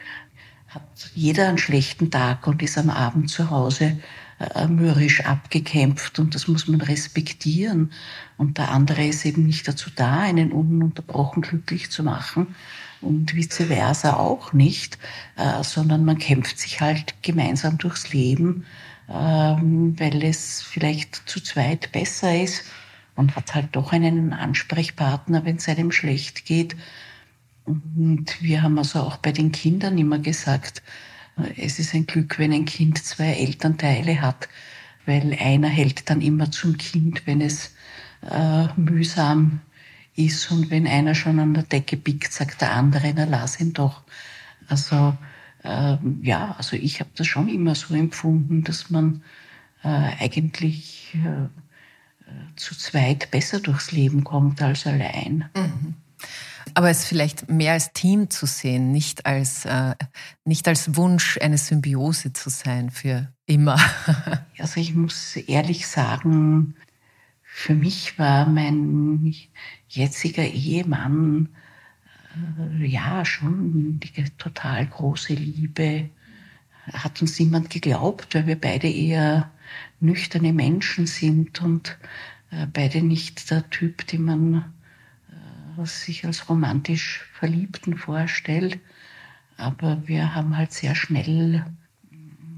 hat jeder einen schlechten Tag und ist am Abend zu Hause äh, mürrisch abgekämpft und das muss man respektieren. Und der andere ist eben nicht dazu da, einen ununterbrochen glücklich zu machen und vice versa auch nicht, äh, sondern man kämpft sich halt gemeinsam durchs Leben ähm, weil es vielleicht zu zweit besser ist und hat halt doch einen Ansprechpartner, wenn es einem schlecht geht. Und wir haben also auch bei den Kindern immer gesagt, äh, es ist ein Glück, wenn ein Kind zwei Elternteile hat, weil einer hält dann immer zum Kind, wenn es äh, mühsam ist und wenn einer schon an der Decke biegt, sagt der andere, na lass ihn doch. Also ähm, ja, also ich habe das schon immer so empfunden, dass man äh, eigentlich äh, zu zweit besser durchs Leben kommt als allein. Mhm. Aber es vielleicht mehr als Team zu sehen, nicht als, äh, nicht als Wunsch, eine Symbiose zu sein für immer. also ich muss ehrlich sagen, für mich war mein jetziger Ehemann äh, ja, schon die total große Liebe. Hat uns niemand geglaubt, weil wir beide eher nüchterne Menschen sind und äh, beide nicht der Typ, den man äh, sich als romantisch Verliebten vorstellt. Aber wir haben halt sehr schnell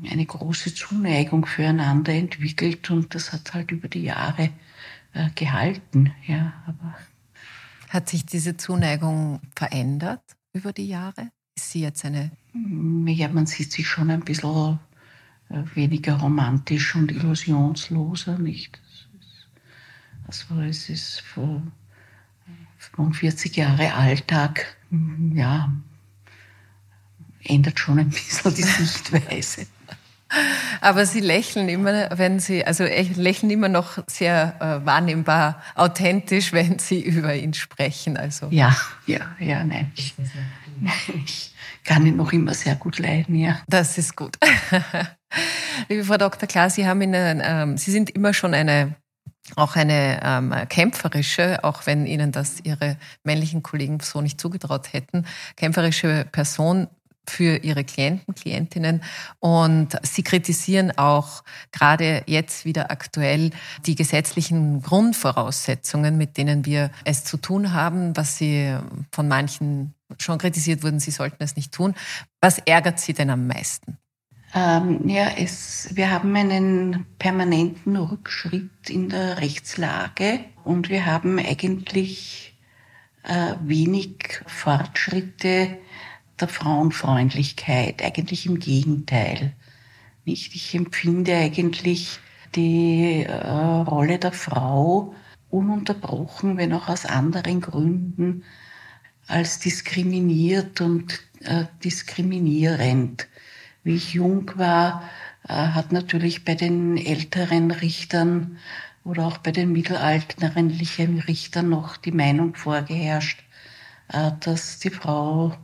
eine große Zuneigung füreinander entwickelt und das hat halt über die Jahre gehalten. Ja, aber hat sich diese Zuneigung verändert über die Jahre? Ist sie jetzt eine? Mm, ja, man sieht sich schon ein bisschen äh, weniger romantisch und illusionsloser, nicht? Also es ist vor 45 Jahre Alltag, mm, ja, ändert schon ein bisschen die Sichtweise. Aber Sie lächeln immer, wenn Sie, also lächeln immer noch sehr äh, wahrnehmbar authentisch, wenn Sie über ihn sprechen. Also. Ja, ja, ja, nein. Ich, ich kann ihn noch immer sehr gut leiden, ja. Das ist gut. Liebe Frau Dr. Klar, Sie haben Ihnen, ähm, Sie sind immer schon eine auch eine ähm, kämpferische, auch wenn Ihnen das Ihre männlichen Kollegen so nicht zugetraut hätten, kämpferische Person für ihre Klienten, Klientinnen. Und sie kritisieren auch gerade jetzt wieder aktuell die gesetzlichen Grundvoraussetzungen, mit denen wir es zu tun haben, was sie von manchen schon kritisiert wurden, sie sollten es nicht tun. Was ärgert Sie denn am meisten? Ähm, ja, es, wir haben einen permanenten Rückschritt in der Rechtslage und wir haben eigentlich äh, wenig Fortschritte der Frauenfreundlichkeit. Eigentlich im Gegenteil. Nicht? Ich empfinde eigentlich die äh, Rolle der Frau ununterbrochen, wenn auch aus anderen Gründen, als diskriminiert und äh, diskriminierend. Wie ich jung war, äh, hat natürlich bei den älteren Richtern oder auch bei den mittelalterlichen Richtern noch die Meinung vorgeherrscht, äh, dass die Frau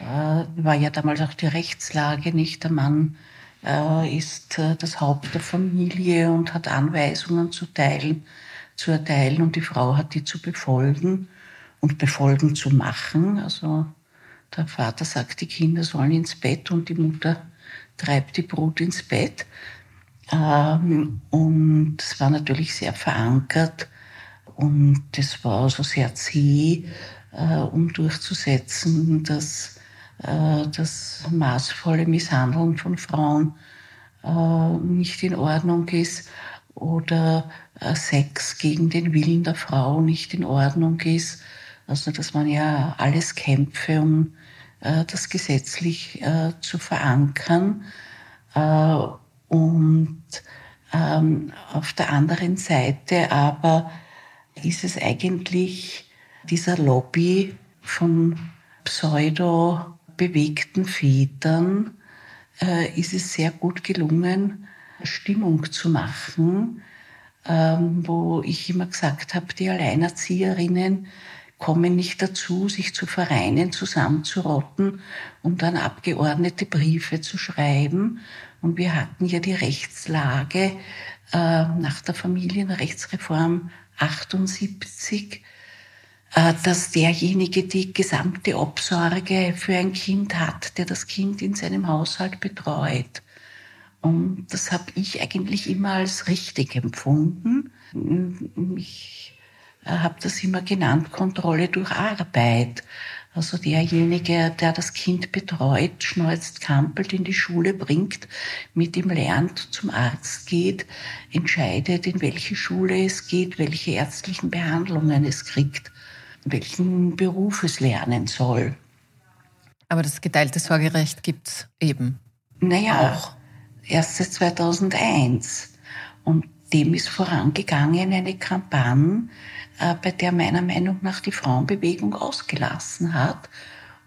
äh, war ja damals auch die Rechtslage nicht. Der Mann ist das Haupt der Familie und hat Anweisungen zu teilen, zu erteilen und die Frau hat die zu befolgen und befolgen zu machen. Also der Vater sagt, die Kinder sollen ins Bett und die Mutter treibt die Brut ins Bett. Ähm, und es war natürlich sehr verankert und es war also sehr zäh, äh, um durchzusetzen, dass äh, das maßvolle Misshandeln von Frauen äh, nicht in Ordnung ist oder äh, Sex gegen den Willen der Frau nicht in Ordnung ist. Also dass man ja alles kämpfe, um das gesetzlich äh, zu verankern. Äh, und ähm, auf der anderen Seite aber ist es eigentlich dieser Lobby von pseudo bewegten Vätern, äh, ist es sehr gut gelungen, Stimmung zu machen, ähm, wo ich immer gesagt habe, die Alleinerzieherinnen kommen nicht dazu, sich zu Vereinen zusammenzurotten und dann abgeordnete Briefe zu schreiben. Und wir hatten ja die Rechtslage äh, nach der Familienrechtsreform 78, äh, dass derjenige die gesamte Obsorge für ein Kind hat, der das Kind in seinem Haushalt betreut. Und das habe ich eigentlich immer als richtig empfunden. Ich habe das immer genannt, Kontrolle durch Arbeit. Also derjenige, der das Kind betreut, schneuzt, kampelt, in die Schule bringt, mit ihm lernt, zum Arzt geht, entscheidet, in welche Schule es geht, welche ärztlichen Behandlungen es kriegt, welchen Beruf es lernen soll. Aber das geteilte Sorgerecht gibt es eben. Naja, auch. erst seit 2001. Und dem ist vorangegangen eine Kampagne, äh, bei der meiner Meinung nach die Frauenbewegung ausgelassen hat.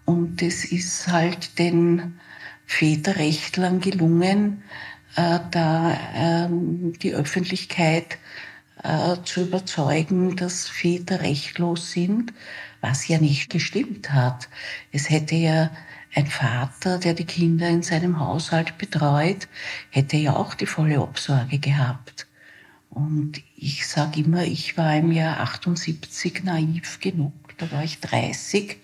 Und es ist halt den Väterrechtlern gelungen, äh, da ähm, die Öffentlichkeit äh, zu überzeugen, dass Väter rechtlos sind, was ja nicht gestimmt hat. Es hätte ja ein Vater, der die Kinder in seinem Haushalt betreut, hätte ja auch die volle Obsorge gehabt. Und ich sage immer, ich war im Jahr 78 naiv genug, da war ich 30,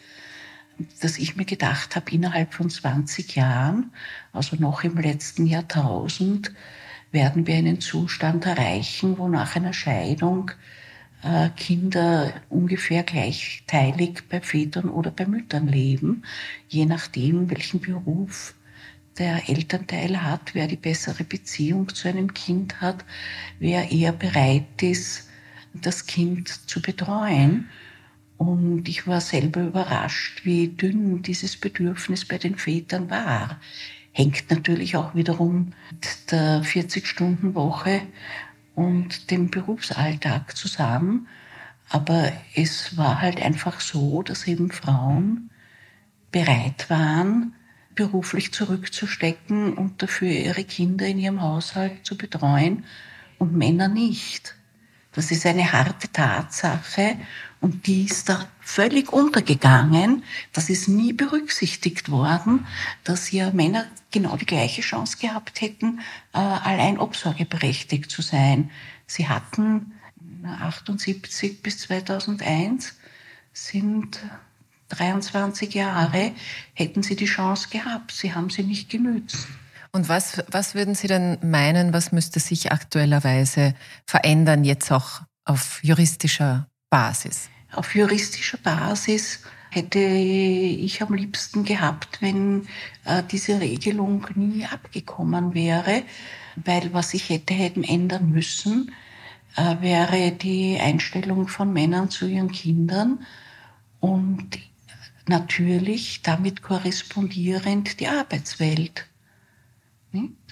dass ich mir gedacht habe, innerhalb von 20 Jahren, also noch im letzten Jahrtausend, werden wir einen Zustand erreichen, wo nach einer Scheidung äh, Kinder ungefähr gleichteilig bei Vätern oder bei Müttern leben, je nachdem, welchen Beruf der Elternteil hat, wer die bessere Beziehung zu einem Kind hat, wer eher bereit ist, das Kind zu betreuen. Und ich war selber überrascht, wie dünn dieses Bedürfnis bei den Vätern war. Hängt natürlich auch wiederum mit der 40-Stunden-Woche und dem Berufsalltag zusammen. Aber es war halt einfach so, dass eben Frauen bereit waren, beruflich zurückzustecken und dafür ihre Kinder in ihrem Haushalt zu betreuen und Männer nicht. Das ist eine harte Tatsache und die ist da völlig untergegangen. Das ist nie berücksichtigt worden, dass ja Männer genau die gleiche Chance gehabt hätten, äh, allein obsorgeberechtigt zu sein. Sie hatten 78 bis 2001 sind 23 Jahre hätten sie die Chance gehabt. Sie haben sie nicht genützt. Und was, was würden Sie denn meinen, was müsste sich aktuellerweise verändern, jetzt auch auf juristischer Basis? Auf juristischer Basis hätte ich am liebsten gehabt, wenn äh, diese Regelung nie abgekommen wäre, weil was sich hätte hätten ändern müssen, äh, wäre die Einstellung von Männern zu ihren Kindern und natürlich damit korrespondierend die Arbeitswelt.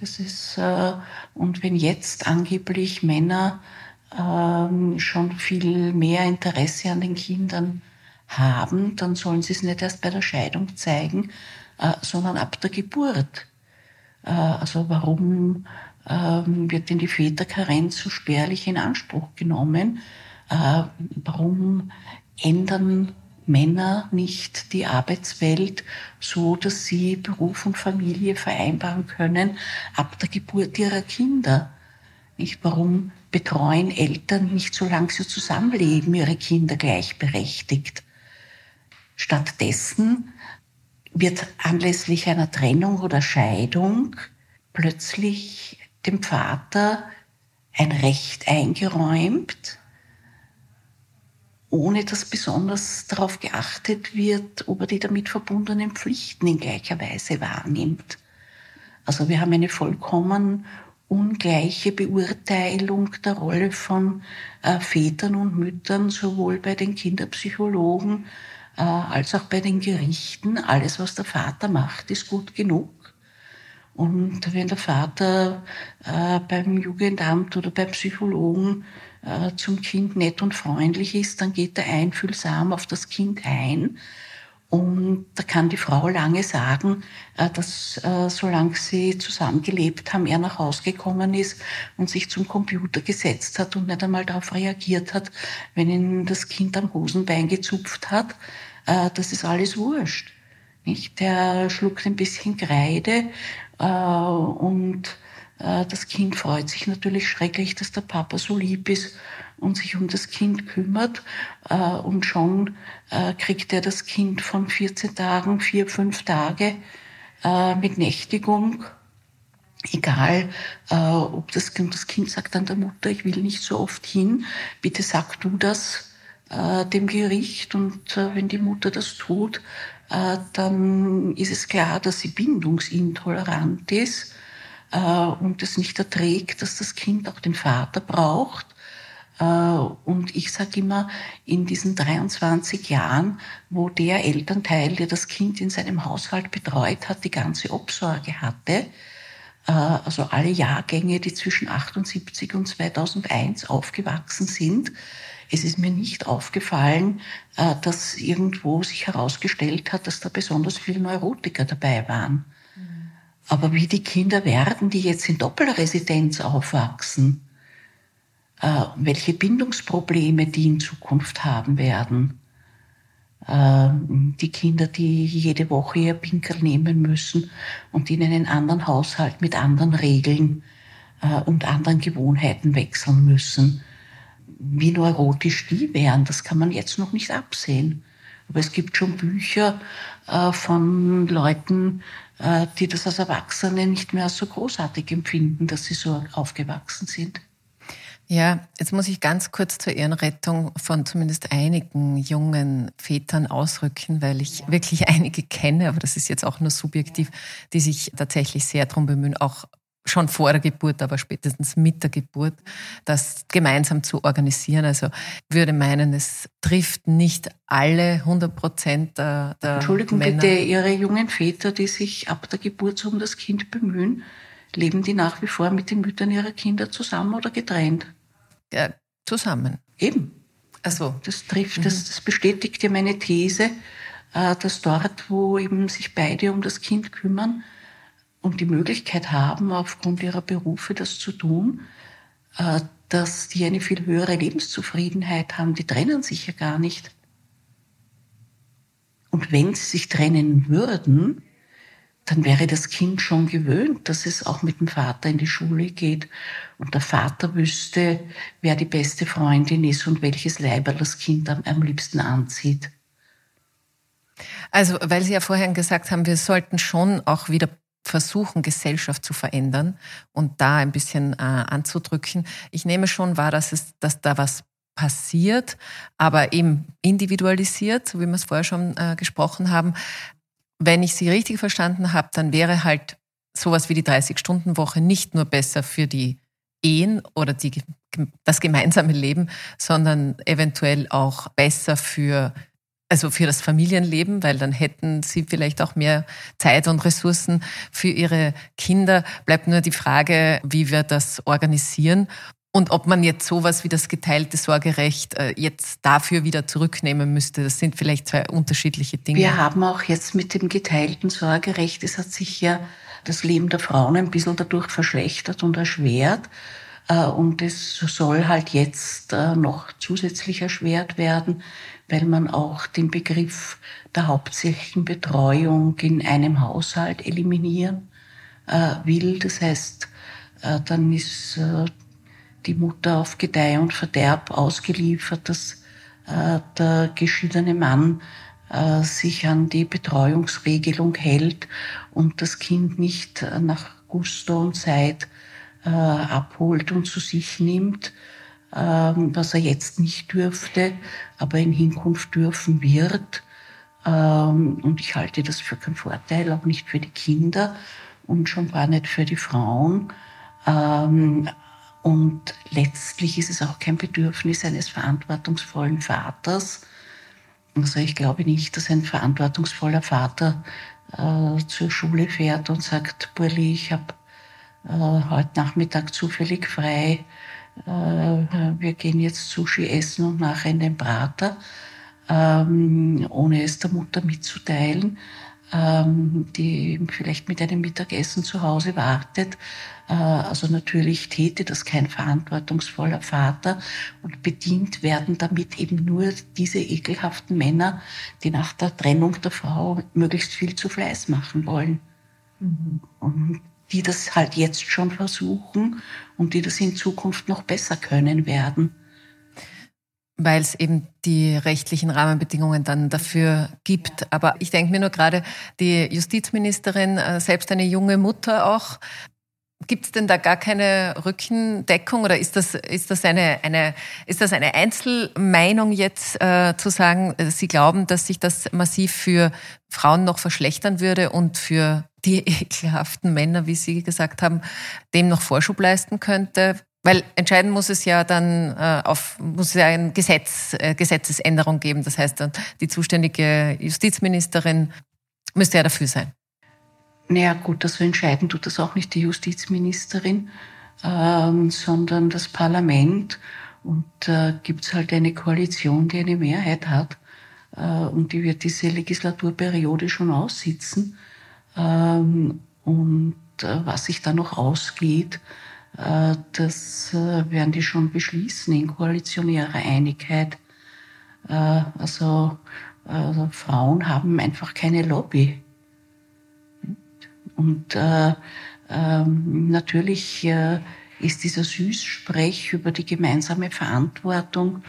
Das ist, äh, und wenn jetzt angeblich Männer ähm, schon viel mehr Interesse an den Kindern haben, dann sollen sie es nicht erst bei der Scheidung zeigen, äh, sondern ab der Geburt. Äh, also warum ähm, wird denn die Väterkarenz so spärlich in Anspruch genommen? Warum ändern Männer nicht die Arbeitswelt so, dass sie Beruf und Familie vereinbaren können ab der Geburt ihrer Kinder. Nicht? Warum betreuen Eltern nicht, solange sie zusammenleben, ihre Kinder gleichberechtigt? Stattdessen wird anlässlich einer Trennung oder Scheidung plötzlich dem Vater ein Recht eingeräumt, ohne dass besonders darauf geachtet wird, ob er die damit verbundenen Pflichten in gleicher Weise wahrnimmt. Also wir haben eine vollkommen ungleiche Beurteilung der Rolle von äh, Vätern und Müttern, sowohl bei den Kinderpsychologen äh, als auch bei den Gerichten. Alles, was der Vater macht, ist gut genug. Und wenn der Vater äh, beim Jugendamt oder beim Psychologen äh, zum Kind nett und freundlich ist, dann geht er einfühlsam auf das Kind ein. Und da kann die Frau lange sagen, äh, dass äh, solange sie zusammengelebt haben, er nach Hause gekommen ist und sich zum Computer gesetzt hat und nicht einmal darauf reagiert hat, wenn ihn das Kind am Hosenbein gezupft hat. Das ist alles wurscht. Nicht? Der schluckt ein bisschen Kreide und das Kind freut sich natürlich schrecklich, dass der Papa so lieb ist und sich um das Kind kümmert. Äh, und schon äh, kriegt er das Kind von 14 Tagen, vier, fünf Tage mit Nächtigung. Egal, ob das, das Kind sagt dann der Mutter, ich will nicht so oft hin, bitte sag du das dem Gericht. Und wenn die Mutter das tut, dann ist es klar, dass sie bindungsintolerant ist äh, und es nicht erträgt, dass das Kind auch den Vater braucht. Äh, und ich sage immer, in diesen 23 Jahren, wo der Elternteil, der das Kind in seinem Haushalt betreut hat, die ganze Obsorge hatte, äh, also alle Jahrgänge, die zwischen 78 und 2001 aufgewachsen sind, es ist mir nicht aufgefallen, äh, dass irgendwo sich herausgestellt hat, dass da besonders viele Neurotiker dabei waren. Aber wie die Kinder werden, die jetzt in Doppelresidenz aufwachsen, äh, welche Bindungsprobleme die in Zukunft haben werden, äh, die Kinder, die jede Woche ihr Pinkel nehmen müssen und in einen anderen Haushalt mit anderen Regeln äh, und anderen Gewohnheiten wechseln müssen, wie neurotisch die wären, das kann man jetzt noch nicht absehen. Aber es gibt schon Bücher äh, von Leuten, die das als Erwachsene nicht mehr so großartig empfinden, dass sie so aufgewachsen sind. Ja, jetzt muss ich ganz kurz zur Ehrenrettung von zumindest einigen jungen Vätern ausrücken, weil ich ja. wirklich einige kenne, aber das ist jetzt auch nur subjektiv, die sich tatsächlich sehr darum bemühen, auch schon vor der Geburt, aber spätestens mit der Geburt, das gemeinsam zu organisieren. Also ich würde meinen, es trifft nicht alle 100 Prozent der, der Entschuldigung Männer. bitte, Ihre jungen Väter, die sich ab der Geburt um das Kind bemühen, leben die nach wie vor mit den Müttern ihrer Kinder zusammen oder getrennt? Ja, zusammen. Eben. Also das trifft, mhm. das, das bestätigt ja meine These, äh, dass dort, wo eben sich beide um das Kind kümmern, und die Möglichkeit haben, aufgrund ihrer Berufe das zu tun, äh, dass die eine viel höhere Lebenszufriedenheit haben. Die trennen sich ja gar nicht. Und wenn sie sich trennen würden, dann wäre das Kind schon gewöhnt, dass es auch mit dem Vater in die Schule geht und der Vater wüsste, wer die beste Freundin ist und welches Leiberl das Kind am, am liebsten anzieht. Also, weil Sie ja vorhin gesagt haben, wir sollten schon auch wieder versuchen, Gesellschaft zu verändern und da ein bisschen äh, anzudrücken. Ich nehme schon wahr, dass, es, dass da was passiert, aber eben individualisiert, so wie wir es vorher schon äh, gesprochen haben. Wenn ich Sie richtig verstanden habe, dann wäre halt sowas wie die 30-Stunden-Woche nicht nur besser für die Ehen oder die, das gemeinsame Leben, sondern eventuell auch besser für also für das Familienleben, weil dann hätten sie vielleicht auch mehr Zeit und Ressourcen für ihre Kinder. Bleibt nur die Frage, wie wir das organisieren und ob man jetzt sowas wie das geteilte Sorgerecht äh, jetzt dafür wieder zurücknehmen müsste. Das sind vielleicht zwei unterschiedliche Dinge. Wir haben auch jetzt mit dem geteilten Sorgerecht, es hat sich ja das Leben der Frauen ein bisschen dadurch verschlechtert und erschwert. Äh, und es soll halt jetzt äh, noch zusätzlich erschwert werden, weil man auch den Begriff der hauptsächlichen Betreuung in einem Haushalt eliminieren äh, will. Das heißt, dann ist die Mutter auf Gedeih und Verderb ausgeliefert, dass der geschiedene Mann sich an die Betreuungsregelung hält und das Kind nicht nach Gusto und Zeit äh, abholt und zu sich nimmt, was er jetzt nicht dürfte, aber in Hinkunft dürfen wird. Ähm, und ich halte das für keinen Vorteil, auch nicht für die Kinder und schon gar nicht für die Frauen. Ähm, und letztlich ist es auch kein Bedürfnis eines verantwortungsvollen Vaters. Also ich glaube nicht, dass ein verantwortungsvoller Vater äh, zur Schule fährt und sagt, Burli, ich habe äh, heute Nachmittag zufällig frei. Äh, wir gehen jetzt Sushi essen und nachher in den Prater, ähm, ohne es der Mutter mitzuteilen, ähm, die vielleicht mit einem Mittagessen zu Hause wartet. Äh, also natürlich täte das kein verantwortungsvoller Vater und bedient werden damit eben nur diese ekelhaften Männer, die nach der Trennung der Frau möglichst viel zu Fleiß machen wollen. Mhm. Und die das halt jetzt schon versuchen und die das in Zukunft noch besser können werden. Weil es eben die rechtlichen Rahmenbedingungen dann dafür gibt. Aber ich denke mir nur gerade, die Justizministerin, äh, selbst eine junge Mutter auch, Gibt es denn da gar keine Rückendeckung oder ist das, ist das, eine, eine, ist das eine Einzelmeinung jetzt äh, zu sagen, äh, Sie glauben, dass sich das massiv für Frauen noch verschlechtern würde und für die ekelhaften Männer, wie Sie gesagt haben, dem noch Vorschub leisten könnte? Weil entscheiden muss es ja dann äh, auf, muss es ja eine Gesetz, äh, Gesetzesänderung geben. Das heißt, die zuständige Justizministerin müsste ja dafür sein. Naja gut, also entscheiden tut das auch nicht die Justizministerin, ähm, sondern das Parlament. Und da äh, gibt es halt eine Koalition, die eine Mehrheit hat. Äh, und die wird diese Legislaturperiode schon aussitzen. Ähm, und äh, was sich da noch ausgeht, äh, das äh, werden die schon beschließen in koalitionärer Einigkeit. Äh, also, also Frauen haben einfach keine Lobby. Und äh, ähm, natürlich äh, ist dieser Süßsprech über die gemeinsame Verantwortung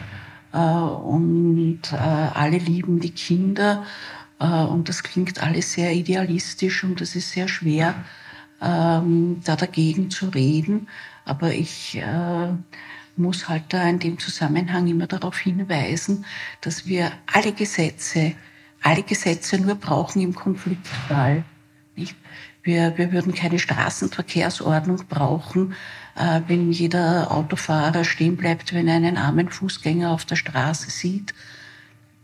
äh, und äh, alle lieben die Kinder und das klingt alles sehr idealistisch und es ist sehr schwer, ähm, da dagegen zu reden. Aber ich äh, muss halt da in dem Zusammenhang immer darauf hinweisen, dass wir alle Gesetze, alle Gesetze nur brauchen im Konfliktfall. Nicht? Wir, wir würden keine Straßenverkehrsordnung brauchen, äh, wenn jeder Autofahrer stehen bleibt, wenn er einen armen Fußgänger auf der Straße sieht.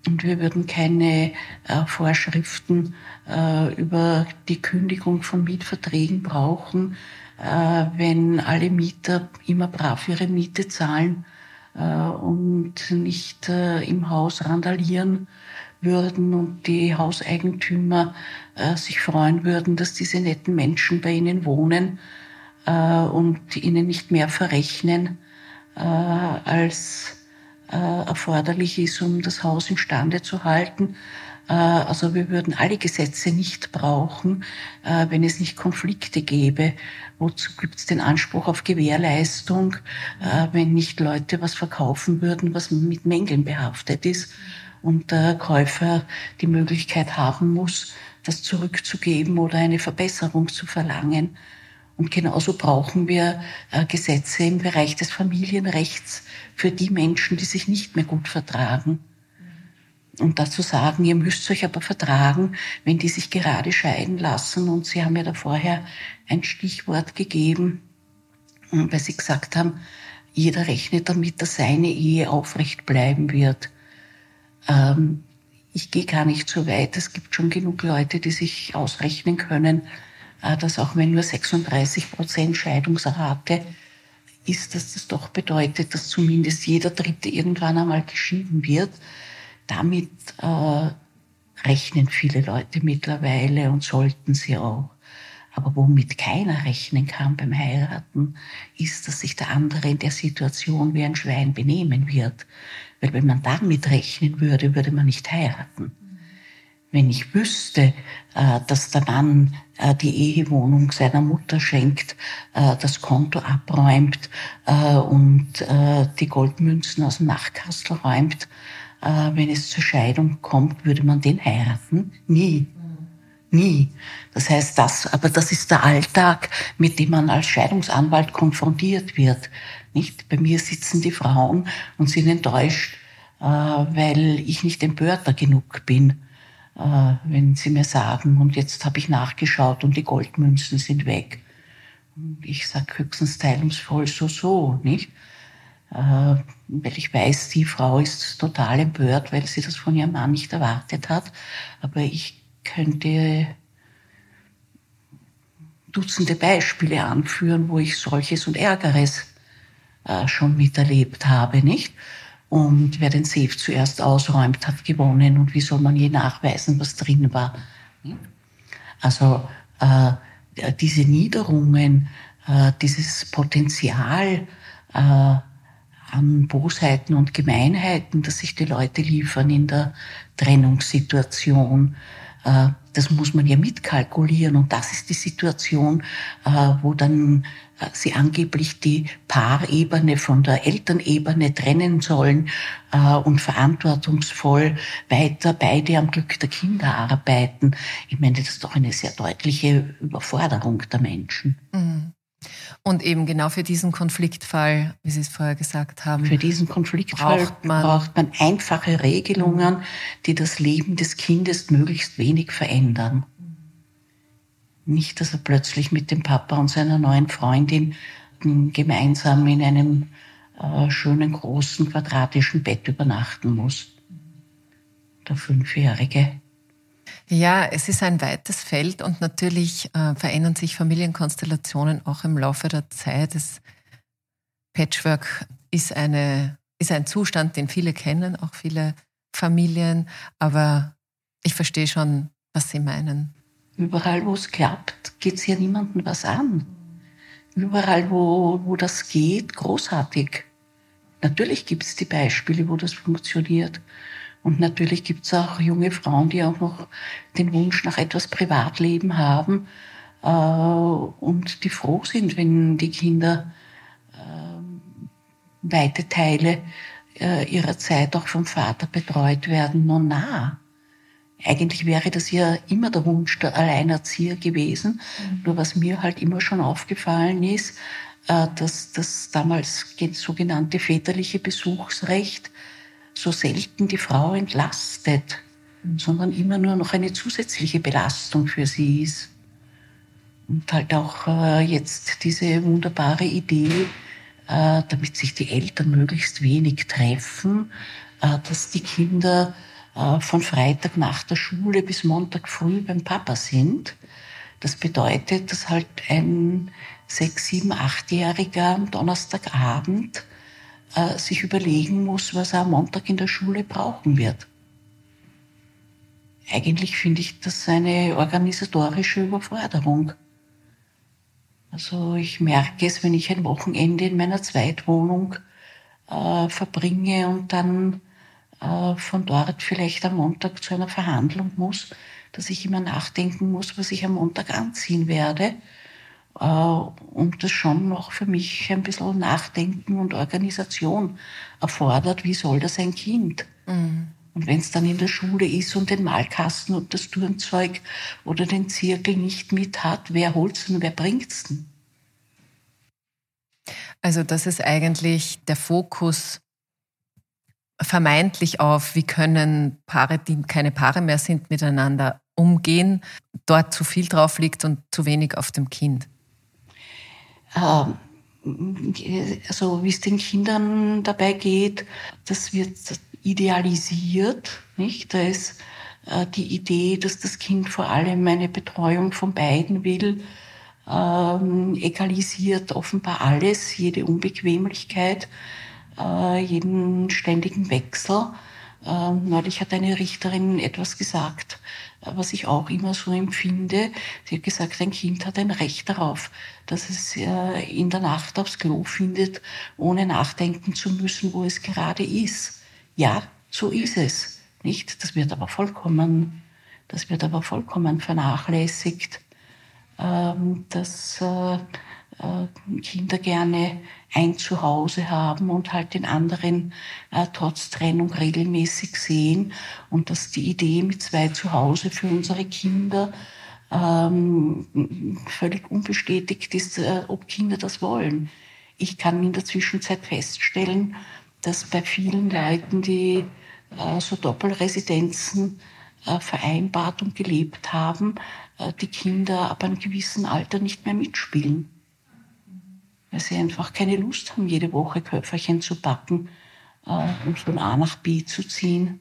Und wir würden keine äh, Vorschriften äh, über die Kündigung von Mietverträgen brauchen, äh, wenn alle Mieter immer brav ihre Miete zahlen äh, und nicht äh, im Haus randalieren würden und die Hauseigentümer äh, sich freuen würden, dass diese netten Menschen bei ihnen wohnen und ihnen nicht mehr verrechnen, als erforderlich ist, um das Haus instande zu halten. Äh, also wir würden alle Gesetze nicht brauchen, äh, wenn es nicht Konflikte gäbe. Wozu gibt es den Anspruch auf Gewährleistung, wenn nicht Leute was verkaufen würden, was mit Mängeln behaftet ist? und der Käufer die Möglichkeit haben muss, das zurückzugeben oder eine Verbesserung zu verlangen. Und genauso brauchen wir äh, Gesetze im Bereich des Familienrechts für die Menschen, die sich nicht mehr gut vertragen. Und dazu sagen, ihr müsst euch aber vertragen, wenn die sich gerade scheiden lassen. Und Sie haben ja da vorher ein Stichwort gegeben, weil Sie gesagt haben, jeder rechnet damit, dass seine Ehe aufrecht bleiben wird. Ähm, ich gehe gar nicht so weit. Es gibt schon genug Leute, die sich ausrechnen können, äh, dass auch wenn nur 36 Prozent Scheidungsrate ist, dass das doch bedeutet, dass zumindest jeder Dritte irgendwann einmal geschieden wird. Damit äh, rechnen viele Leute mittlerweile und sollten sie auch. Aber womit keiner rechnen kann beim Heiraten, ist, dass sich der andere in der Situation wie ein Schwein benehmen wird. Weil wenn man damit rechnen würde, würde man nicht heiraten. Wenn ich wüsste, äh, dass der Mann äh, die Ehewohnung seiner Mutter schenkt, äh, das Konto abräumt und die Goldmünzen aus dem Nachtkastel räumt, wenn es zur Scheidung kommt, würde man den heiraten? Nie. Nie. Das heißt, das, aber das ist der Alltag, mit dem man als Scheidungsanwalt konfrontiert wird. Nicht? Bei mir sitzen die Frauen und sind enttäuscht, weil ich nicht empörter genug bin wenn sie mir sagen, und jetzt habe ich nachgeschaut und die Goldmünzen sind weg. Ich sage höchstens teilungsvoll so, so, nicht? Äh, weil ich weiß, die Frau ist total empört, weil sie das von ihrem Mann nicht erwartet hat. Aber ich könnte Dutzende Beispiele anführen, wo ich solches und Ärgeres äh, schon miterlebt habe, nicht? Und wer den Safe zuerst ausräumt, hat gewonnen. Und wie soll man je nachweisen, was drin war? Also äh, diese Niederungen, äh, dieses Potenzial äh, an Bosheiten und Gemeinheiten, das sich die Leute liefern in der Trennungssituation, äh, das muss man ja mitkalkulieren. Und das ist die Situation, äh, wo dann äh, sie angeblich die Paarebene von der Elternebene trennen sollen und verantwortungsvoll weiter beide am Glück der Kinder arbeiten. Ich meine, das ist doch eine sehr deutliche Überforderung der Menschen. Mhm. Und eben genau für diesen Konfliktfall, wie Sie es vorher gesagt haben. Für diesen Konfliktfall braucht man, braucht man einfache Regelungen, die das Leben des Kindes möglichst wenig verändern. Nicht, dass er plötzlich mit dem Papa und seiner neuen Freundin gemeinsam in einem äh, schönen großen quadratischen Bett übernachten muss. Der Fünfjährige. Ja, es ist ein weites Feld und natürlich äh, verändern sich Familienkonstellationen auch im Laufe der Zeit. Das Patchwork ist, eine, ist ein Zustand, den viele kennen, auch viele Familien, aber ich verstehe schon, was Sie meinen. Überall, wo es klappt, geht es ja niemandem was an. Überall, wo, wo das geht, großartig. Natürlich gibt es die Beispiele, wo das funktioniert. Und natürlich gibt es auch junge Frauen, die auch noch den Wunsch nach etwas Privatleben haben äh, und die froh sind, wenn die Kinder äh, weite Teile äh, ihrer Zeit auch vom Vater betreut werden. Nun na, eigentlich wäre das ja immer der Wunsch der Alleinerzieher gewesen. Mhm. Nur was mir halt immer schon aufgefallen ist, äh, dass das damals sogenannte väterliche Besuchsrecht so selten die Frau entlastet, sondern immer nur noch eine zusätzliche Belastung für sie ist. Und halt auch äh, jetzt diese wunderbare Idee, äh, damit sich die Eltern möglichst wenig treffen, äh, dass die Kinder von Freitag nach der Schule bis Montag früh beim Papa sind. Das bedeutet, dass halt ein sechs, sieben, achtjähriger am Donnerstagabend äh, sich überlegen muss, was er am Montag in der Schule brauchen wird. Eigentlich finde ich das eine organisatorische Überforderung. Also ich merke es, wenn ich ein Wochenende in meiner Zweitwohnung äh, verbringe und dann äh, von dort vielleicht am Montag zu einer Verhandlung muss, dass ich immer nachdenken muss, was ich am Montag anziehen werde und das schon noch für mich ein bisschen Nachdenken und Organisation erfordert, wie soll das ein Kind? Mhm. Und wenn es dann in der Schule ist und den Malkasten und das Turnzeug oder den Zirkel nicht mit hat, wer holt's denn, wer bringt's denn? Also das ist eigentlich der Fokus vermeintlich auf, wie können Paare, die keine Paare mehr sind, miteinander umgehen, dort zu viel drauf liegt und zu wenig auf dem Kind. Ähm, also wie es den Kindern dabei geht, das wird idealisiert, nicht? Da ist äh, die Idee, dass das Kind vor allem eine Betreuung von beiden will, ähm, egalisiert offenbar alles, jede Unbequemlichkeit, äh, jeden ständigen Wechsel. Ähm, neulich hat eine Richterin etwas gesagt, was ich auch immer so empfinde. Sie hat gesagt, ein Kind hat ein Recht darauf, dass es äh, in der Nacht aufs Klo findet, ohne nachdenken zu müssen, wo es gerade ist. Ja, so ist es. Nicht? Das wird aber vollkommen, das wird aber vollkommen vernachlässigt, ähm, dass äh, äh, Kinder gerne ein Zuhause haben und halt den anderen äh, trotz Trennung regelmäßig sehen und dass die Idee mit zwei Zuhause für unsere Kinder ähm, völlig unbestätigt ist, äh, ob Kinder das wollen. Ich kann in der Zwischenzeit feststellen, dass bei vielen Leuten, die äh, so Doppelresidenzen äh, vereinbart und gelebt haben, äh, die Kinder ab einem gewissen Alter nicht mehr mitspielen weil sie einfach keine Lust haben, jede Woche Köfferchen zu backen äh, und von A nach B zu ziehen.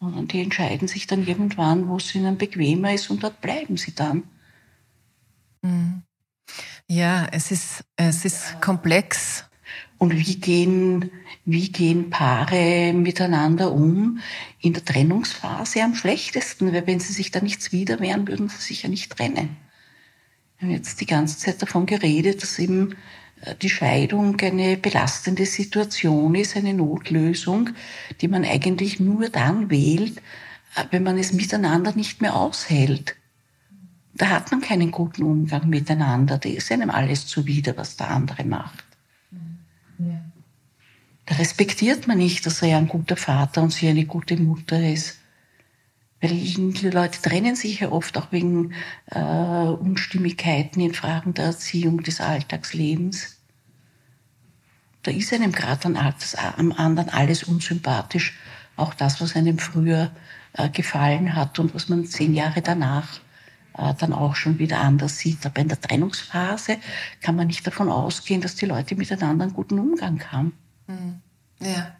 Und die entscheiden sich dann irgendwann, wo es ihnen bequemer ist und dort bleiben sie dann. Mhm. Ja, es ist, es ist komplex. Und wie gehen, wie gehen Paare miteinander um in der Trennungsphase am schlechtesten? Weil wenn sie sich da nichts wieder wehren, würden sie sich ja nicht trennen. Wir haben jetzt die ganze Zeit davon geredet, dass eben die Scheidung eine belastende Situation ist, eine Notlösung, die man eigentlich nur dann wählt, äh, wenn man es miteinander nicht mehr aushält. Da hat man keinen guten Umgang miteinander. Da ist einem alles zuwider, was der andere macht. Da respektiert man nicht, dass er ein guter Vater und sie eine gute Mutter ist. Weil die Leute trennen sich ja oft auch wegen äh, Unstimmigkeiten in Fragen der Erziehung des Alltagslebens. Da ist einem gerade am anderen alles unsympathisch. Auch das, was einem früher äh, gefallen hat und was man zehn Jahre danach äh, dann auch schon wieder anders sieht. Aber in der Trennungsphase kann man nicht davon ausgehen, dass die Leute miteinander einen guten Umgang haben. Hm. Ja.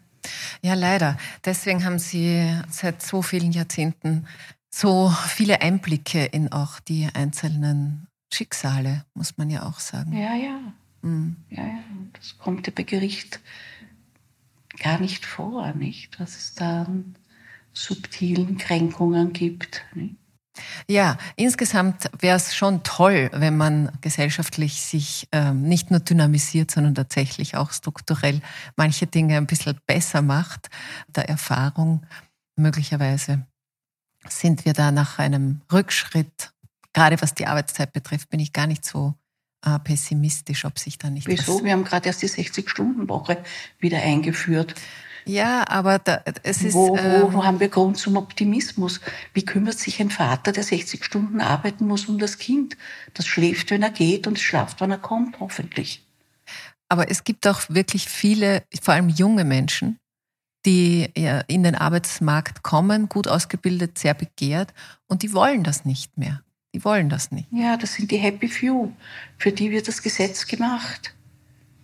Ja, leider. Deswegen haben Sie seit so vielen Jahrzehnten so viele Einblicke in auch die einzelnen Schicksale, muss man ja auch sagen. Ja, ja. Mhm. Ja, ja. Das kommt ja bei Gericht gar nicht vor, nicht? Dass es da subtilen Kränkungen gibt. Nicht? Ja, insgesamt wäre es schon toll, wenn man gesellschaftlich sich ähm, nicht nur dynamisiert, sondern tatsächlich auch strukturell manche Dinge ein bisschen besser macht. Der Erfahrung möglicherweise sind wir da nach einem Rückschritt, gerade was die Arbeitszeit betrifft, bin ich gar nicht so äh, pessimistisch, ob sich da nicht. Wieso? Wir haben gerade erst die 60-Stunden-Woche wieder eingeführt. Ja, aber da, es ist. Wo, wo, ähm, wo haben wir Grund zum Optimismus? Wie kümmert sich ein Vater, der 60 Stunden arbeiten muss, um das Kind? Das schläft, wenn er geht und schlaft, wenn er kommt, hoffentlich. Aber es gibt auch wirklich viele, vor allem junge Menschen, die in den Arbeitsmarkt kommen, gut ausgebildet, sehr begehrt und die wollen das nicht mehr. Die wollen das nicht. Ja, das sind die Happy Few. Für die wird das Gesetz gemacht.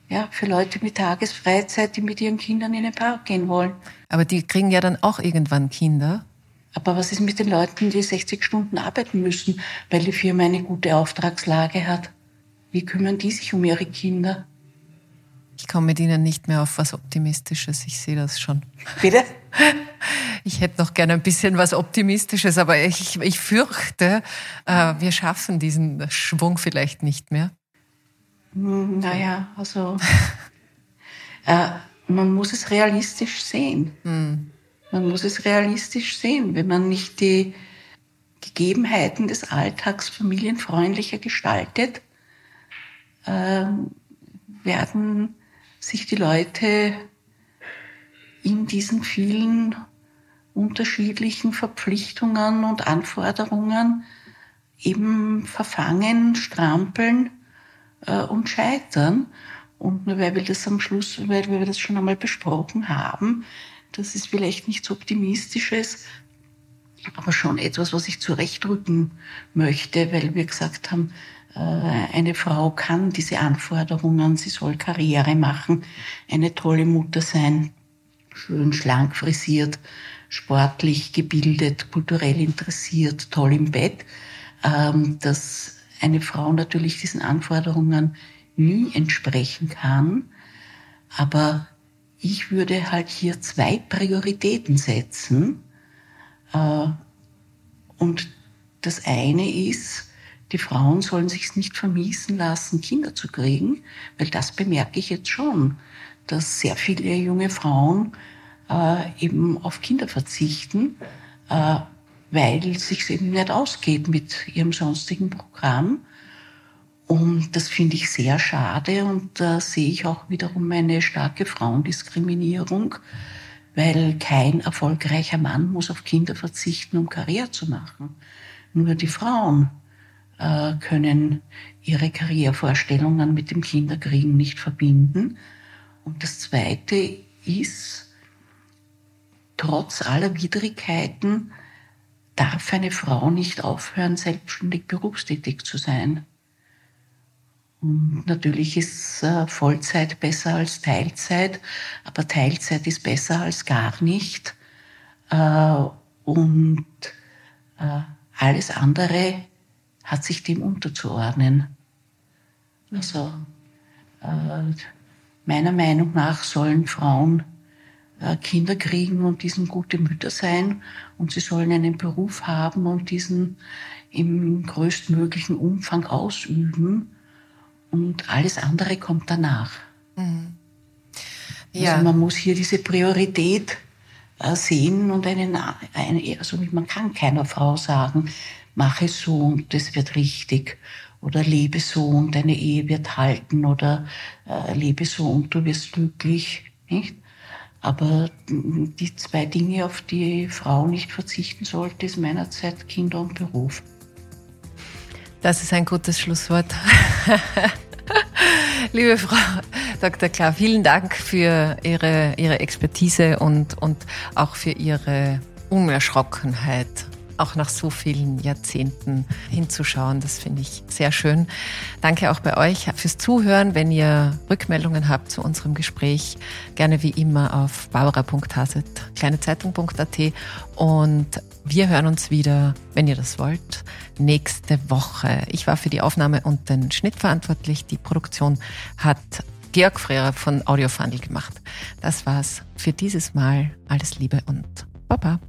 Ja, für Leute mit Tagesfreizeit, die mit ihren Kindern in den Park gehen wollen. Aber die kriegen ja dann auch irgendwann Kinder. Aber was ist mit den Leuten, die 60 Stunden arbeiten müssen, weil die Firma eine gute Auftragslage hat? Wie kümmern die sich um ihre Kinder? Ich komme mit Ihnen nicht mehr auf was Optimistisches. Ich sehe das schon. Bitte? Ich hätte noch gerne ein bisschen was Optimistisches, aber ich, ich fürchte, äh, wir schaffen diesen Schwung vielleicht nicht mehr. Hm, naja, also äh, man muss es realistisch sehen. Mhm. Man muss es realistisch sehen, wenn man nicht die Gegebenheiten des Alltags familienfreundlicher gestaltet, äh, werden sich die Leute in diesen vielen unterschiedlichen Verpflichtungen und Anforderungen eben verfangen, strampeln äh, und scheitern. Und nur weil wir das am Schluss, weil wir das schon einmal besprochen haben, das ist vielleicht nichts Optimistisches, aber schon etwas, was ich zurechtrücken möchte, weil wir gesagt haben, äh, eine Frau kann diese Anforderungen, sie soll Karriere machen, eine tolle Mutter sein, schön schlank frisiert, sportlich gebildet, kulturell interessiert, toll im Bett, ähm, dass eine Frau natürlich diesen Anforderungen nie entsprechen kann. Aber ich würde halt hier zwei Prioritäten setzen. Äh, und das eine ist, die Frauen sollen sich nicht vermiesen lassen, Kinder zu kriegen, weil das bemerke ich jetzt schon, dass sehr viele junge Frauen äh, eben auf Kinder verzichten, äh, weil es sich eben nicht ausgeht mit ihrem sonstigen Programm. Und das finde ich sehr schade und da sehe ich auch wiederum eine starke Frauendiskriminierung, weil kein erfolgreicher Mann muss auf Kinder verzichten, um Karriere zu machen. Nur die Frauen äh, können ihre Karrierevorstellungen mit dem Kinderkriegen nicht verbinden. Und das Zweite ist, trotz aller Widrigkeiten darf eine Frau nicht aufhören, selbstständig berufstätig zu sein. Und natürlich ist äh, Vollzeit besser als Teilzeit, aber Teilzeit ist besser als gar nicht. Äh, und äh, alles andere hat sich dem unterzuordnen. Also meiner Meinung nach sollen Frauen Kinder kriegen und diesen gute Mütter sein und sie sollen einen Beruf haben und diesen im größtmöglichen Umfang ausüben und alles andere kommt danach. Mhm. Also ja. Also man muss hier diese Priorität äh, sehen und einen, eine, also man kann keiner Frau sagen, mache so und das wird richtig oder lebe so und deine Ehe wird halten oder äh, lebe so und du wirst glücklich, nicht? Aber die zwei Dinge, auf die Frau nicht verzichten sollte, ist meinerzeit Kinder und Beruf. Das ist ein gutes Schlusswort. Liebe Frau Dr. Klar, vielen Dank für Ihre, Ihre Expertise und, und auch für Ihre Unerschrockenheit auch nach so vielen Jahrzehnten hinzuschauen. Das finde ich sehr schön. Danke auch bei euch fürs Zuhören. Wenn ihr Rückmeldungen habt zu unserem Gespräch, gerne wie immer auf barbara.haset, und wir hören uns wieder, wenn ihr das wollt, nächste Woche. Ich war für die Aufnahme und den Schnitt verantwortlich. Die Produktion hat Georg Frehrer von Audiofundel gemacht. Das war's für dieses Mal. Alles Liebe und Baba.